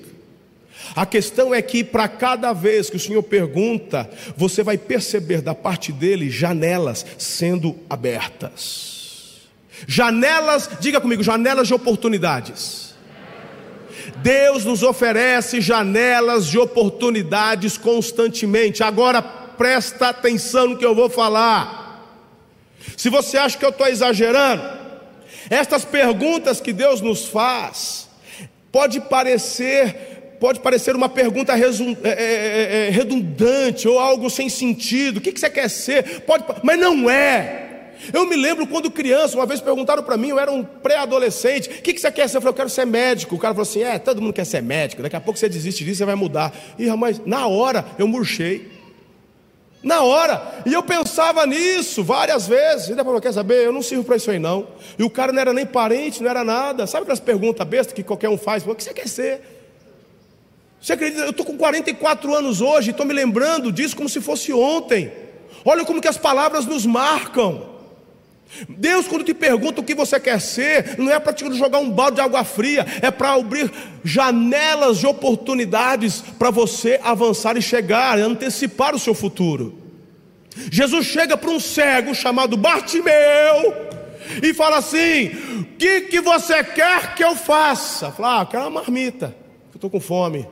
A questão é que para cada vez que o Senhor pergunta, você vai perceber da parte dele janelas sendo abertas. Janelas, diga comigo, janelas de oportunidades. Deus nos oferece janelas de oportunidades constantemente. Agora presta atenção no que eu vou falar. Se você acha que eu estou exagerando, estas perguntas que Deus nos faz, pode parecer pode parecer uma pergunta é, é, é, redundante ou algo sem sentido. O que você quer ser? Pode, mas não é. Eu me lembro quando criança, uma vez perguntaram para mim, eu era um pré-adolescente, o que, que você quer ser? Eu falei, eu quero ser médico. O cara falou assim: é, todo mundo quer ser médico, daqui a pouco você desiste disso, você vai mudar. E mas na hora eu murchei. Na hora, e eu pensava nisso várias vezes. E depois, quer saber? Eu não sirvo para isso aí não. E o cara não era nem parente, não era nada. Sabe aquelas perguntas bestas que qualquer um faz? O que você quer ser? Você acredita? Eu estou com 44 anos hoje, estou me lembrando disso como se fosse ontem. Olha como que as palavras nos marcam. Deus, quando te pergunta o que você quer ser, não é para te jogar um balde de água fria, é para abrir janelas de oportunidades para você avançar e chegar, antecipar o seu futuro. Jesus chega para um cego chamado Bartimeu e fala assim: O que, que você quer que eu faça? Fala, ah, quero uma marmita, eu estou com fome.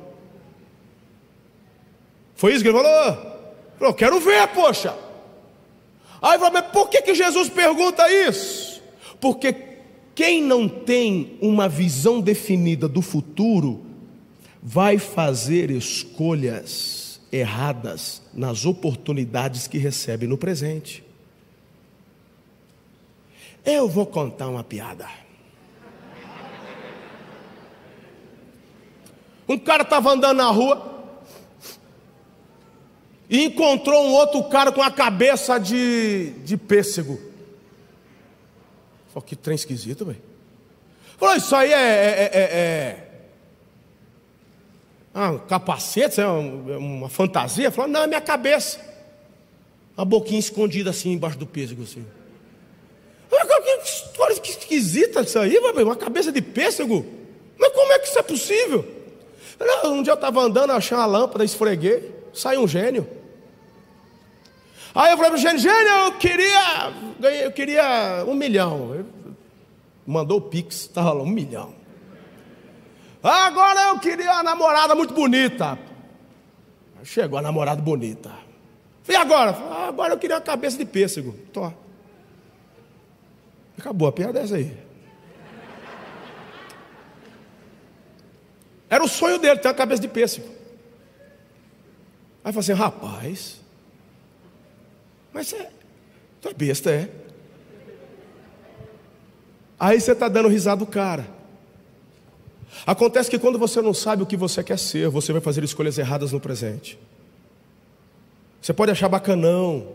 Foi isso que ele falou? Falou, quero ver, poxa. Aí fala, mas por que, que Jesus pergunta isso? Porque quem não tem uma visão definida do futuro, vai fazer escolhas erradas nas oportunidades que recebe no presente. Eu vou contar uma piada. Um cara estava andando na rua, e encontrou um outro cara com a cabeça de, de pêssego. Falou, que trem esquisito, velho. Falou, isso aí é, é, é, é ah, um capacete, é uma fantasia? Falou, não, é minha cabeça. Uma boquinha escondida assim embaixo do pêssego, assim. Que história esquisita isso aí, uma cabeça de pêssego. Mas como é que isso é possível? Um dia eu estava andando, achei uma lâmpada, esfreguei, saiu um gênio. Aí eu falei para o gênio, gênio, eu queria, eu queria um milhão. Ele mandou o Pix, estava lá, um milhão. Agora eu queria uma namorada muito bonita. Chegou a namorada bonita. E agora? Ah, agora eu queria uma cabeça de pêssego. Tô. Acabou a piada essa aí. Era o sonho dele ter uma cabeça de pêssego. Aí eu falei assim, rapaz, mas é, tu é besta, é. Aí você está dando risada do cara. Acontece que quando você não sabe o que você quer ser, você vai fazer escolhas erradas no presente. Você pode achar bacanão,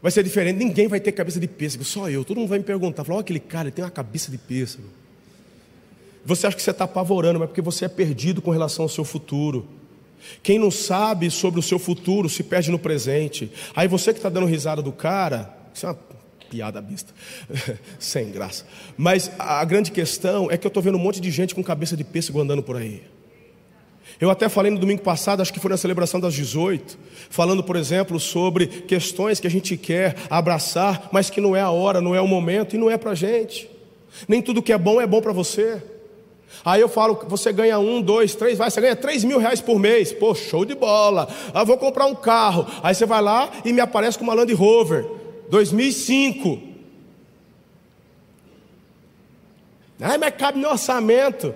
vai ser diferente, ninguém vai ter cabeça de pêssego, só eu. Todo mundo vai me perguntar, falar, oh, aquele cara ele tem uma cabeça de pêssego. Você acha que você está apavorando, mas é porque você é perdido com relação ao seu futuro. Quem não sabe sobre o seu futuro se perde no presente. Aí você que está dando risada do cara, isso é uma piada besta, sem graça. Mas a grande questão é que eu estou vendo um monte de gente com cabeça de pêssego andando por aí. Eu até falei no domingo passado, acho que foi na celebração das 18, falando, por exemplo, sobre questões que a gente quer abraçar, mas que não é a hora, não é o momento e não é para a gente. Nem tudo que é bom é bom para você. Aí eu falo, você ganha um, dois, três, vai, você ganha três mil reais por mês. Pô, show de bola. Ah, vou comprar um carro. Aí você vai lá e me aparece com uma Land Rover, 2005. Ah, mas cabe no orçamento.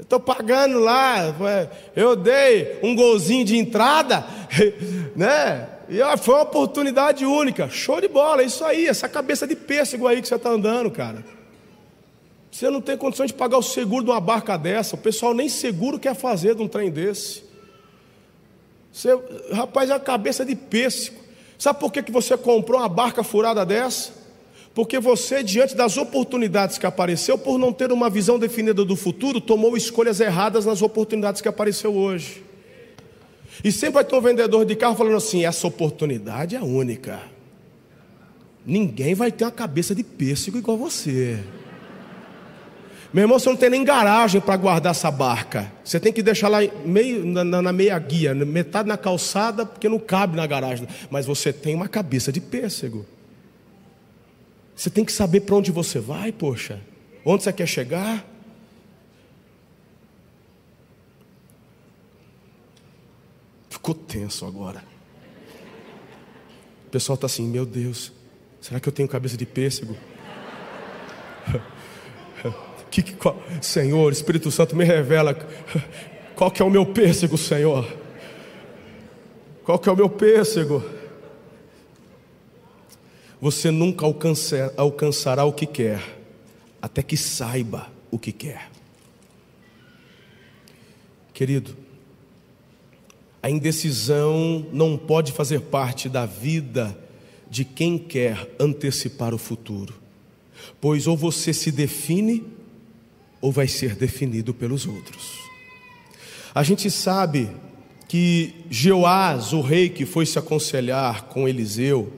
Estou pagando lá, eu dei um golzinho de entrada, né? E foi uma oportunidade única. Show de bola, é isso aí, essa cabeça de pêssego aí que você está andando, cara. Você não tem condições de pagar o seguro de uma barca dessa. O pessoal nem seguro quer fazer de um trem desse. Você, rapaz, é a cabeça de pêssego. Sabe por que, que você comprou uma barca furada dessa? Porque você, diante das oportunidades que apareceu, por não ter uma visão definida do futuro, tomou escolhas erradas nas oportunidades que apareceu hoje. E sempre vai ter um vendedor de carro falando assim: essa oportunidade é única. Ninguém vai ter uma cabeça de pêssego igual você. Meu irmão, você não tem nem garagem para guardar essa barca. Você tem que deixar lá meio, na, na, meia guia, metade na calçada, porque não cabe na garagem. Mas você tem uma cabeça de pêssego. Você tem que saber para onde você vai, poxa. Onde você quer chegar? Ficou tenso agora. O pessoal está assim, meu Deus, será que eu tenho cabeça de pêssego? que, qual, Senhor, Espírito Santo, me revela qual que é o meu pêssego, Senhor. Qual que é o meu pêssego? Você nunca alcançar, alcançará o que quer, até que saiba o que quer. Querido, a indecisão não pode fazer parte da vida de quem quer antecipar o futuro, pois ou você se define ou vai ser definido pelos outros. A gente sabe que Jeoás, o rei que foi se aconselhar com Eliseu,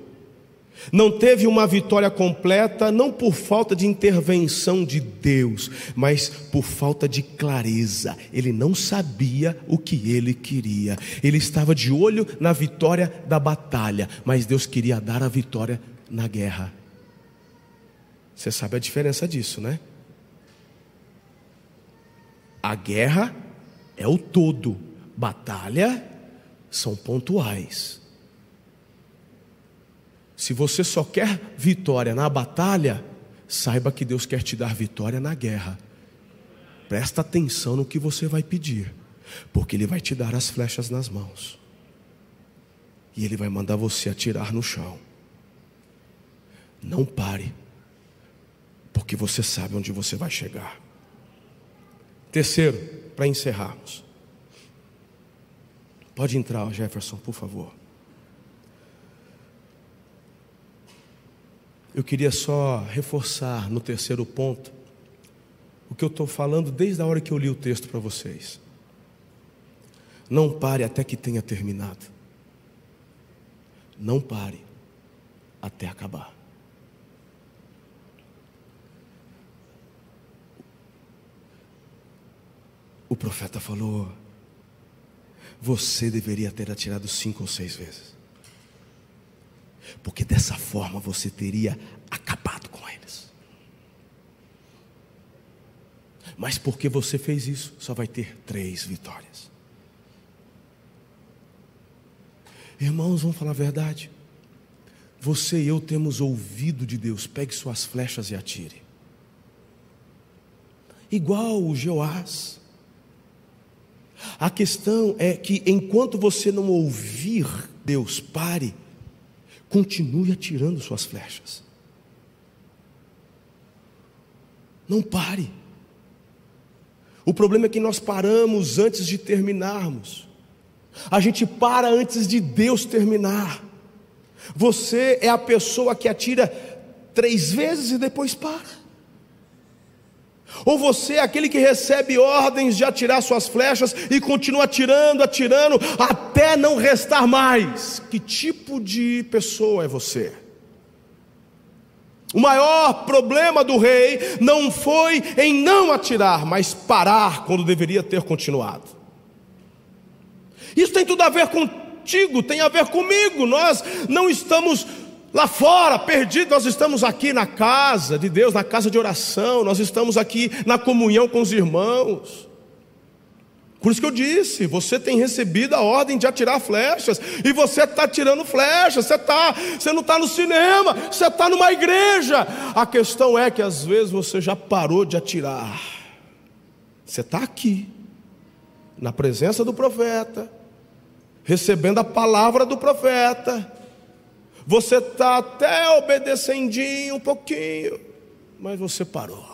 não teve uma vitória completa, não por falta de intervenção de Deus, mas por falta de clareza. Ele não sabia o que ele queria. Ele estava de olho na vitória da batalha, mas Deus queria dar a vitória na guerra. Você sabe a diferença disso, né? A guerra é o todo, batalha são pontuais. Se você só quer vitória na batalha, saiba que Deus quer te dar vitória na guerra. Presta atenção no que você vai pedir, porque Ele vai te dar as flechas nas mãos, e Ele vai mandar você atirar no chão. Não pare, porque você sabe onde você vai chegar. Terceiro, para encerrarmos. Pode entrar, Jefferson, por favor. Eu queria só reforçar no terceiro ponto o que eu estou falando desde a hora que eu li o texto para vocês. Não pare até que tenha terminado. Não pare até acabar. O profeta falou: Você deveria ter atirado cinco ou seis vezes, porque dessa forma você teria acabado com eles. Mas porque você fez isso, só vai ter três vitórias. Irmãos, vamos falar a verdade. Você e eu temos ouvido de Deus, pegue suas flechas e atire. Igual o Joás. A questão é que enquanto você não ouvir Deus, pare, continue atirando suas flechas. Não pare. O problema é que nós paramos antes de terminarmos. A gente para antes de Deus terminar. Você é a pessoa que atira três vezes e depois para. Ou você é aquele que recebe ordens de atirar suas flechas e continua atirando, atirando, até não restar mais. Que tipo de pessoa é você? O maior problema do rei não foi em não atirar, mas parar quando deveria ter continuado. Isso tem tudo a ver contigo, tem a ver comigo. Nós não estamos Lá fora, perdido, nós estamos aqui na casa de Deus, na casa de oração, nós estamos aqui na comunhão com os irmãos. Por isso que eu disse: você tem recebido a ordem de atirar flechas, e você está tirando flechas, você, tá, você não está no cinema, você está numa igreja. A questão é que às vezes você já parou de atirar. Você está aqui, na presença do profeta, recebendo a palavra do profeta. Você está até obedecendinho um pouquinho, mas você parou.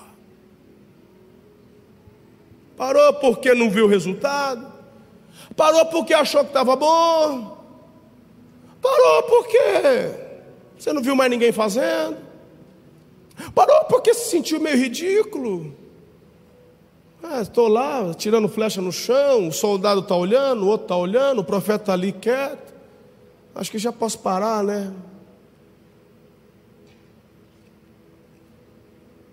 Parou porque não viu o resultado. Parou porque achou que estava bom. Parou porque você não viu mais ninguém fazendo. Parou porque se sentiu meio ridículo. Estou ah, lá tirando flecha no chão, o soldado está olhando, o outro está olhando, o profeta está ali quieto. Acho que já posso parar, né?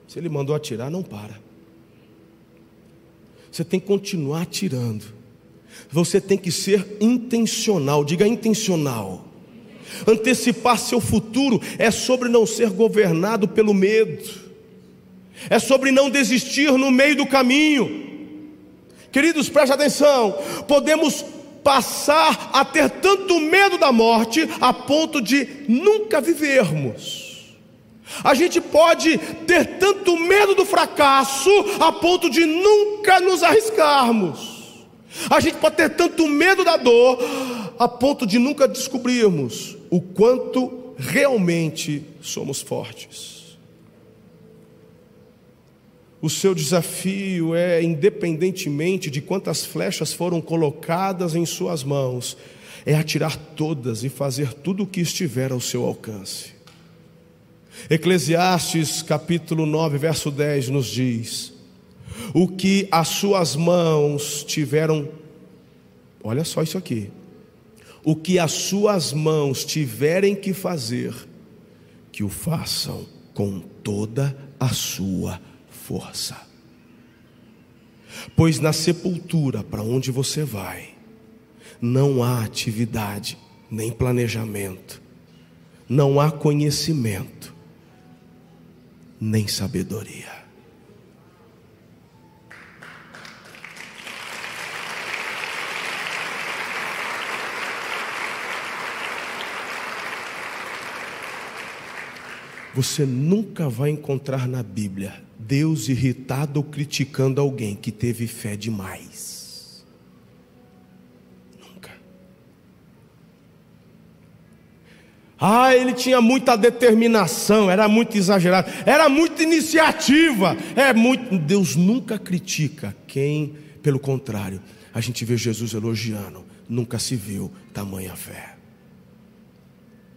Se ele mandou atirar, não para. Você tem que continuar atirando. Você tem que ser intencional, diga intencional. Antecipar seu futuro é sobre não ser governado pelo medo é sobre não desistir no meio do caminho. Queridos, preste atenção: podemos passar a ter tanto medo da morte a ponto de nunca vivermos. A gente pode ter tanto medo do fracasso a ponto de nunca nos arriscarmos. A gente pode ter tanto medo da dor a ponto de nunca descobrirmos o quanto realmente somos fortes. O seu desafio é, independentemente de quantas flechas foram colocadas em suas mãos, é atirar todas e fazer tudo o que estiver ao seu alcance. Eclesiastes capítulo 9, verso 10 nos diz: O que as suas mãos tiveram, olha só isso aqui, o que as suas mãos tiverem que fazer, que o façam com toda a sua força. Pois na sepultura para onde você vai, não há atividade, nem planejamento, não há conhecimento, nem sabedoria. Você nunca vai encontrar na Bíblia Deus irritado ou criticando alguém que teve fé demais. Nunca. Ah, ele tinha muita determinação, era muito exagerado, era muita iniciativa, é muito. Deus nunca critica quem, pelo contrário, a gente vê Jesus elogiando, nunca se viu tamanha fé.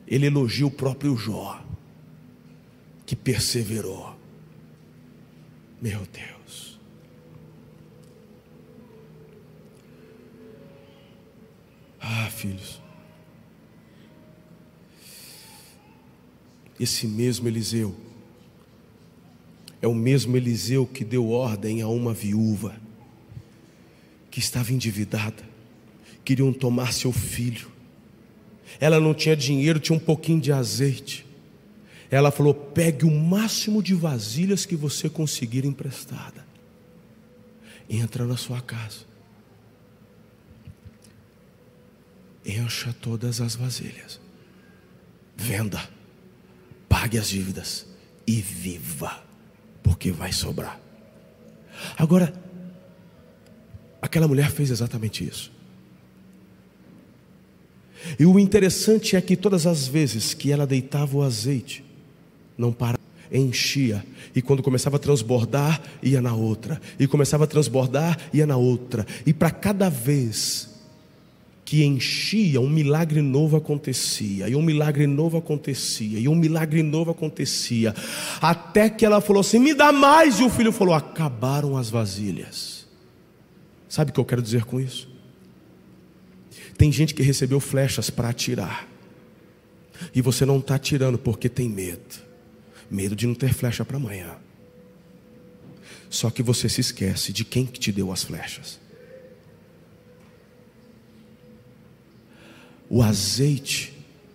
Ele elogia o próprio Jó, que perseverou. Meu Deus. Ah, filhos. Esse mesmo Eliseu é o mesmo Eliseu que deu ordem a uma viúva que estava endividada, queriam tomar seu filho. Ela não tinha dinheiro, tinha um pouquinho de azeite. Ela falou: pegue o máximo de vasilhas que você conseguir emprestada. Entra na sua casa. Encha todas as vasilhas. Venda. Pague as dívidas. E viva. Porque vai sobrar. Agora, aquela mulher fez exatamente isso. E o interessante é que todas as vezes que ela deitava o azeite, não parava, enchia, e quando começava a transbordar, ia na outra, e começava a transbordar, ia na outra, e para cada vez que enchia, um milagre novo acontecia, e um milagre novo acontecia, e um milagre novo acontecia, até que ela falou assim: me dá mais, e o filho falou: acabaram as vasilhas. Sabe o que eu quero dizer com isso? Tem gente que recebeu flechas para atirar, e você não está atirando porque tem medo. Medo de não ter flecha para amanhã. Só que você se esquece de quem que te deu as flechas. O azeite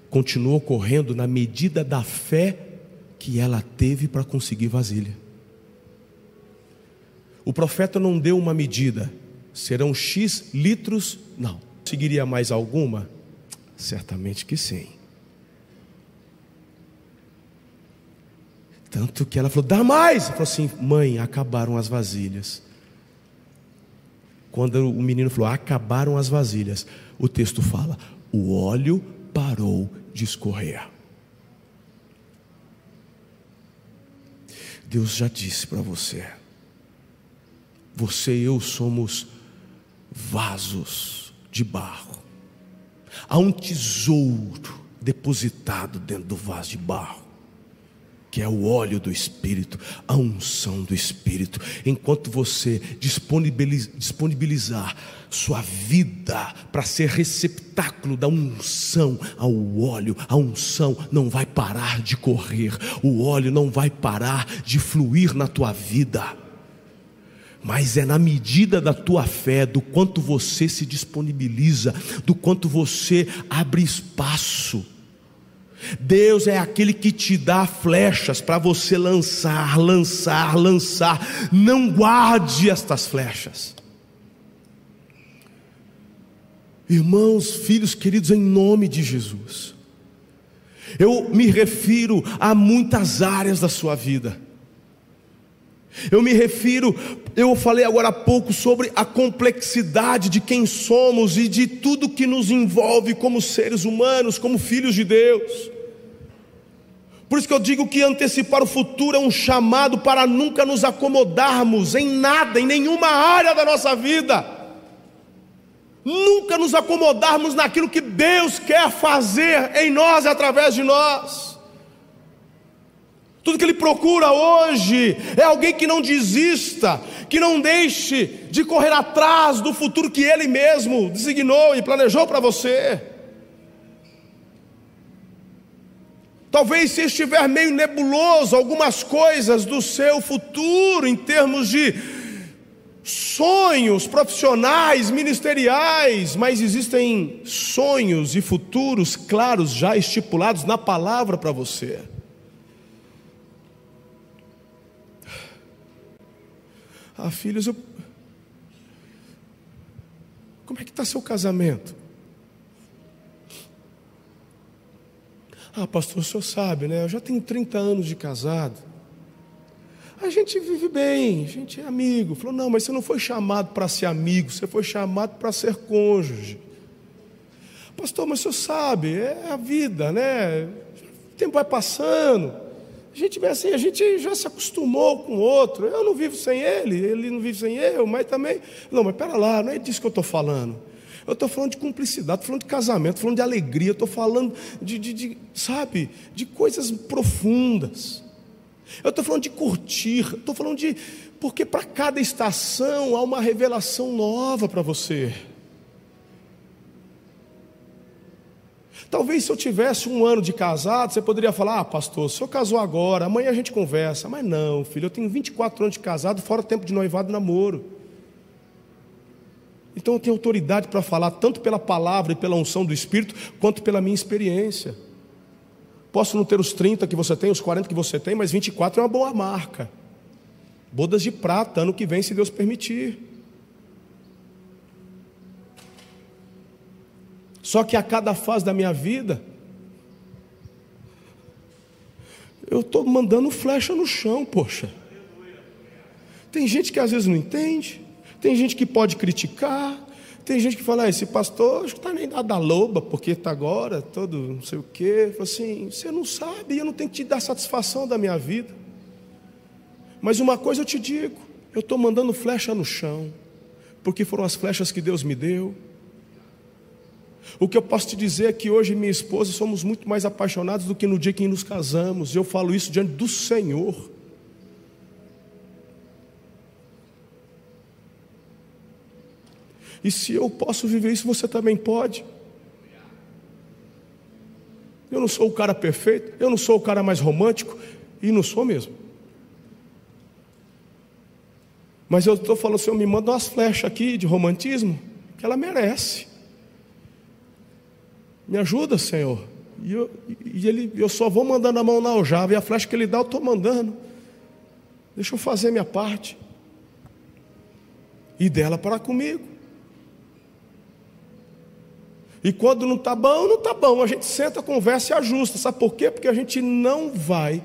continuou correndo na medida da fé que ela teve para conseguir vasilha. O profeta não deu uma medida, serão X litros, não. Seguiria mais alguma? Certamente que sim. Tanto que ela falou: dá mais. Ela falou assim: mãe, acabaram as vasilhas. Quando o menino falou, acabaram as vasilhas, o texto fala, o óleo parou de escorrer. Deus já disse para você, você e eu somos vasos de barro. Há um tesouro depositado dentro do vaso de barro que é o óleo do Espírito, a unção do Espírito. Enquanto você disponibilizar sua vida para ser receptáculo da unção ao óleo, a unção não vai parar de correr, o óleo não vai parar de fluir na tua vida. Mas é na medida da tua fé, do quanto você se disponibiliza, do quanto você abre espaço Deus é aquele que te dá flechas para você lançar, lançar, lançar. Não guarde estas flechas. Irmãos, filhos queridos, em nome de Jesus, eu me refiro a muitas áreas da sua vida. Eu me refiro, eu falei agora há pouco sobre a complexidade de quem somos e de tudo que nos envolve como seres humanos, como filhos de Deus. Por isso que eu digo que antecipar o futuro é um chamado para nunca nos acomodarmos em nada, em nenhuma área da nossa vida. Nunca nos acomodarmos naquilo que Deus quer fazer em nós e através de nós. Tudo que Ele procura hoje é alguém que não desista, que não deixe de correr atrás do futuro que Ele mesmo designou e planejou para você. Talvez se estiver meio nebuloso algumas coisas do seu futuro em termos de sonhos profissionais, ministeriais, mas existem sonhos e futuros claros já estipulados na palavra para você. Ah, filhos, eu... como é que está seu casamento? Ah, pastor, o senhor sabe, né? Eu já tenho 30 anos de casado. A gente vive bem, a gente é amigo. Falou, não, mas você não foi chamado para ser amigo, você foi chamado para ser cônjuge. Pastor, mas o senhor sabe, é a vida, né? O tempo vai passando. A gente assim, a gente já se acostumou com o outro. Eu não vivo sem ele, ele não vive sem eu, mas também. Não, mas pera lá, não é disso que eu estou falando. Eu estou falando de cumplicidade, estou falando de casamento, estou falando de alegria, estou falando de, de, de, sabe, de coisas profundas. Eu estou falando de curtir, estou falando de. Porque para cada estação há uma revelação nova para você. Talvez se eu tivesse um ano de casado, você poderia falar: Ah, pastor, o senhor casou agora, amanhã a gente conversa. Mas não, filho, eu tenho 24 anos de casado, fora o tempo de noivado e namoro. Então eu tenho autoridade para falar tanto pela palavra e pela unção do Espírito, quanto pela minha experiência. Posso não ter os 30 que você tem, os 40 que você tem, mas 24 é uma boa marca. Bodas de prata, ano que vem, se Deus permitir. Só que a cada fase da minha vida, eu estou mandando flecha no chão, poxa. Tem gente que às vezes não entende. Tem gente que pode criticar, tem gente que fala, ah, esse pastor acho que está nem da loba, porque está agora, todo não sei o quê. assim, você não sabe, eu não tenho que te dar satisfação da minha vida. Mas uma coisa eu te digo, eu estou mandando flecha no chão, porque foram as flechas que Deus me deu. O que eu posso te dizer é que hoje minha esposa somos muito mais apaixonados do que no dia que nos casamos. Eu falo isso diante do Senhor. E se eu posso viver isso, você também pode. Eu não sou o cara perfeito, eu não sou o cara mais romântico, e não sou mesmo. Mas eu estou falando, Senhor, me manda umas flechas aqui de romantismo, que ela merece. Me ajuda, Senhor. E, eu, e ele, eu só vou mandando a mão na aljava, e a flecha que ele dá, eu estou mandando. Deixa eu fazer minha parte. E dela para comigo. E quando não está bom, não está bom. A gente senta, conversa e ajusta. Sabe por quê? Porque a gente não vai,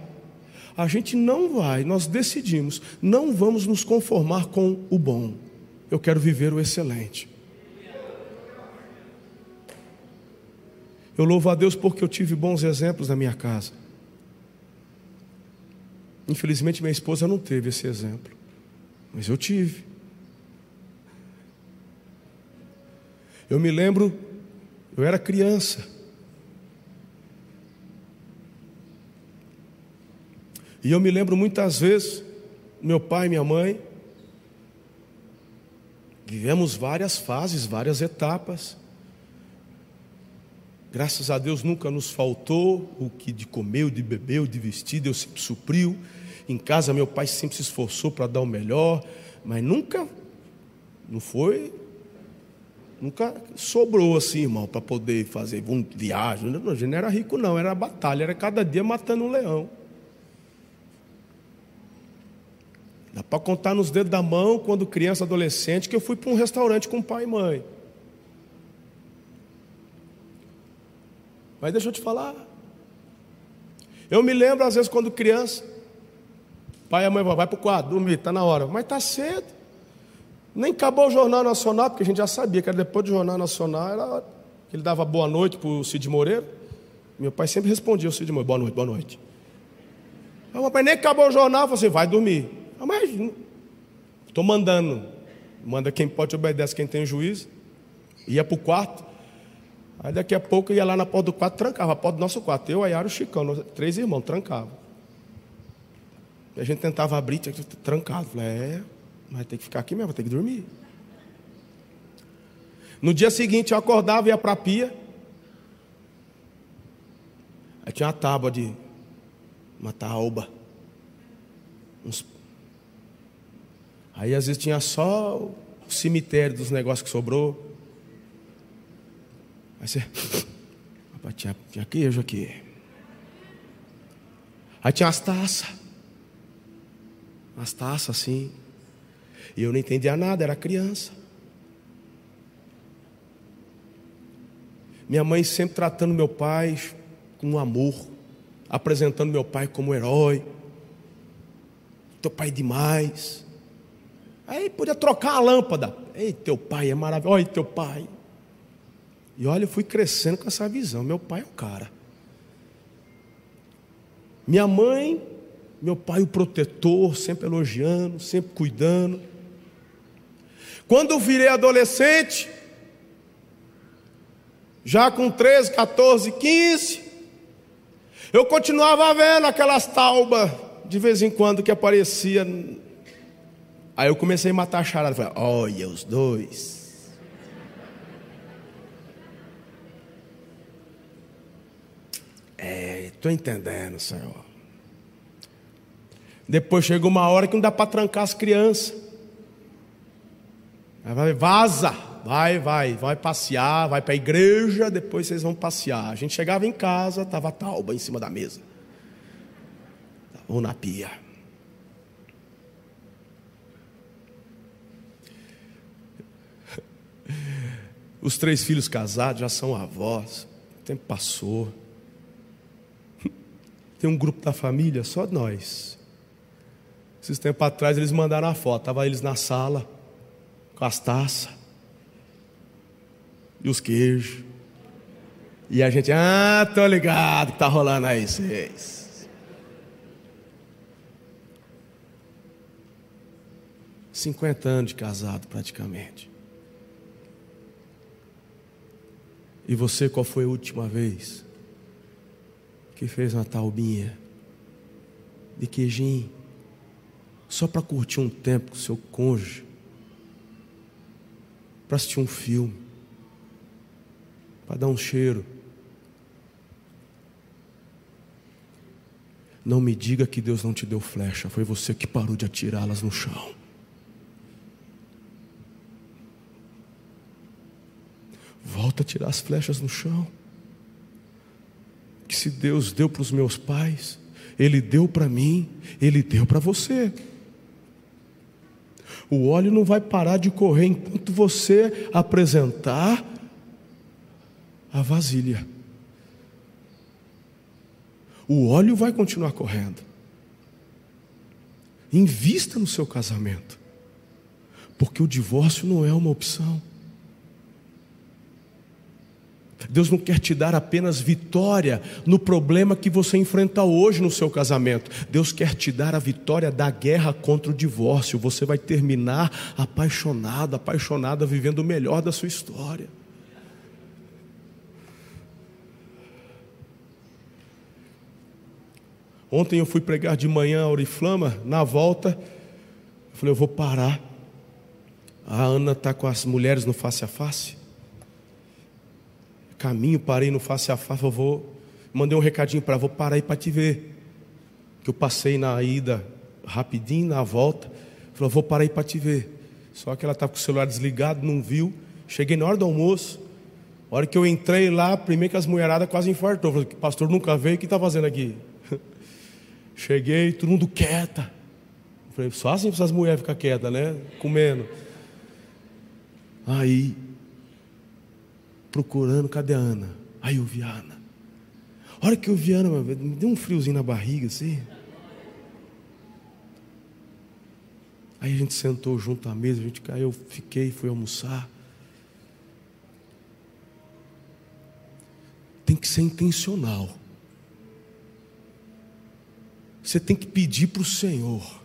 a gente não vai, nós decidimos, não vamos nos conformar com o bom. eu quero viver o excelente. Eu louvo a Deus porque eu tive bons exemplos na minha casa. Infelizmente, minha esposa não teve esse exemplo, mas eu tive. Eu me lembro, eu era criança. E eu me lembro muitas vezes, meu pai e minha mãe, vivemos várias fases, várias etapas. Graças a Deus nunca nos faltou o que de comer, de beber, de vestir, Deus sempre supriu. Em casa, meu pai sempre se esforçou para dar o melhor, mas nunca, não foi, nunca sobrou assim, irmão, para poder fazer um viagem. Não, não era rico, não, era batalha, era cada dia matando um leão. Dá para contar nos dedos da mão, quando criança, adolescente, que eu fui para um restaurante com pai e mãe. Mas deixa eu te falar. Eu me lembro, às vezes, quando criança, Pai e mãe vai para o quarto, dormir, está na hora. Mas está cedo. Nem acabou o Jornal Nacional, porque a gente já sabia que era depois do Jornal Nacional, era ele dava boa noite para o Cid Moreira. Meu pai sempre respondia ao Cid Moreira, boa noite, boa noite. Mas papai nem acabou o jornal, você vai dormir. Ah, mas estou mandando. Manda quem pode obedece quem tem juízo. Ia para o quarto. Aí daqui a pouco ia lá na porta do quarto, trancava a porta do nosso quarto. Eu, a Yara e o Chicão, três irmãos, trancava. E a gente tentava abrir, tinha que trancado. Falei, é, mas tem que ficar aqui mesmo, vai ter que dormir. No dia seguinte eu acordava e ia para a pia. Aí tinha uma tábua de uma taúba. Uns... Aí às vezes tinha só o cemitério dos negócios que sobrou. Aí você. Rapaz, tinha, tinha queijo aqui. Aí tinha as taças umas taças assim. E eu não entendia nada, era criança. Minha mãe sempre tratando meu pai com amor, apresentando meu pai como herói. Teu pai é demais. Aí podia trocar a lâmpada. Ei, teu pai é maravilhoso. Olha, teu pai. E olha, eu fui crescendo com essa visão. Meu pai é o cara. Minha mãe meu pai, o protetor, sempre elogiando, sempre cuidando. Quando eu virei adolescente, já com 13, 14, 15, eu continuava vendo aquelas taubas de vez em quando que aparecia. Aí eu comecei a matar a charada. Falei, olha os dois. É, estou entendendo, Senhor. Depois chega uma hora que não dá para trancar as crianças. Vai, vaza, vai, vai, vai passear, vai para a igreja, depois vocês vão passear. A gente chegava em casa, estava a tauba em cima da mesa. Ou na pia. Os três filhos casados já são avós. O tempo passou. Tem um grupo da família, só nós. Esses tempos atrás eles mandaram a foto, estavam eles na sala, com as taças e os queijos. E a gente, ah, tô ligado que tá rolando aí, vocês. Cinquenta anos de casado praticamente. E você, qual foi a última vez que fez uma taubinha de queijinho? só para curtir um tempo com seu cônjuge, para assistir um filme, para dar um cheiro. Não me diga que Deus não te deu flecha, foi você que parou de atirá-las no chão. Volta a tirar as flechas no chão. Que se Deus deu para os meus pais, Ele deu para mim, Ele deu para você. O óleo não vai parar de correr enquanto você apresentar a vasilha. O óleo vai continuar correndo. Invista no seu casamento. Porque o divórcio não é uma opção. Deus não quer te dar apenas vitória no problema que você enfrenta hoje no seu casamento. Deus quer te dar a vitória da guerra contra o divórcio. Você vai terminar apaixonado, apaixonada, vivendo o melhor da sua história. Ontem eu fui pregar de manhã a Oriflama, na volta, eu falei, eu vou parar. A Ana está com as mulheres no face a face caminho, parei no face a face, eu vou, mandei um recadinho para vou parar aí para te ver. Que eu passei na ida rapidinho, na volta, falou, vou parar aí para te ver. Só que ela estava com o celular desligado, não viu. Cheguei na hora do almoço. A hora que eu entrei lá, primeiro que as mulheradas quase infartou. Falei, pastor nunca veio, o que está fazendo aqui? Cheguei, todo mundo quieta. Falei, só assim para essas mulheres ficar quietas, né? Comendo. Aí procurando, cadê a Ana? Aí eu vi a Ana. A hora que eu vi a Ana, me deu um friozinho na barriga assim. Aí a gente sentou junto à mesa, a gente caiu, eu fiquei, fui almoçar. Tem que ser intencional. Você tem que pedir para o Senhor.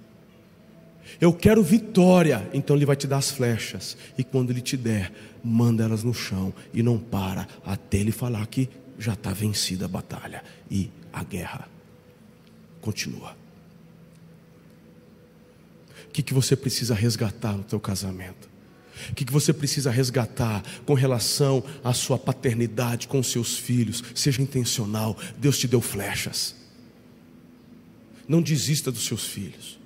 Eu quero vitória. Então ele vai te dar as flechas. E quando ele te der, manda elas no chão. E não para até ele falar que já está vencida a batalha. E a guerra continua. O que, que você precisa resgatar no teu casamento? O que, que você precisa resgatar com relação à sua paternidade com seus filhos? Seja intencional. Deus te deu flechas. Não desista dos seus filhos.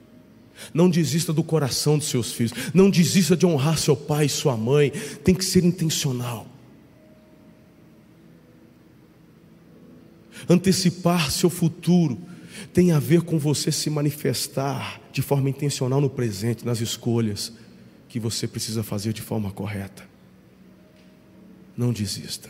Não desista do coração dos seus filhos. Não desista de honrar seu pai e sua mãe. Tem que ser intencional. Antecipar seu futuro tem a ver com você se manifestar de forma intencional no presente, nas escolhas que você precisa fazer de forma correta. Não desista.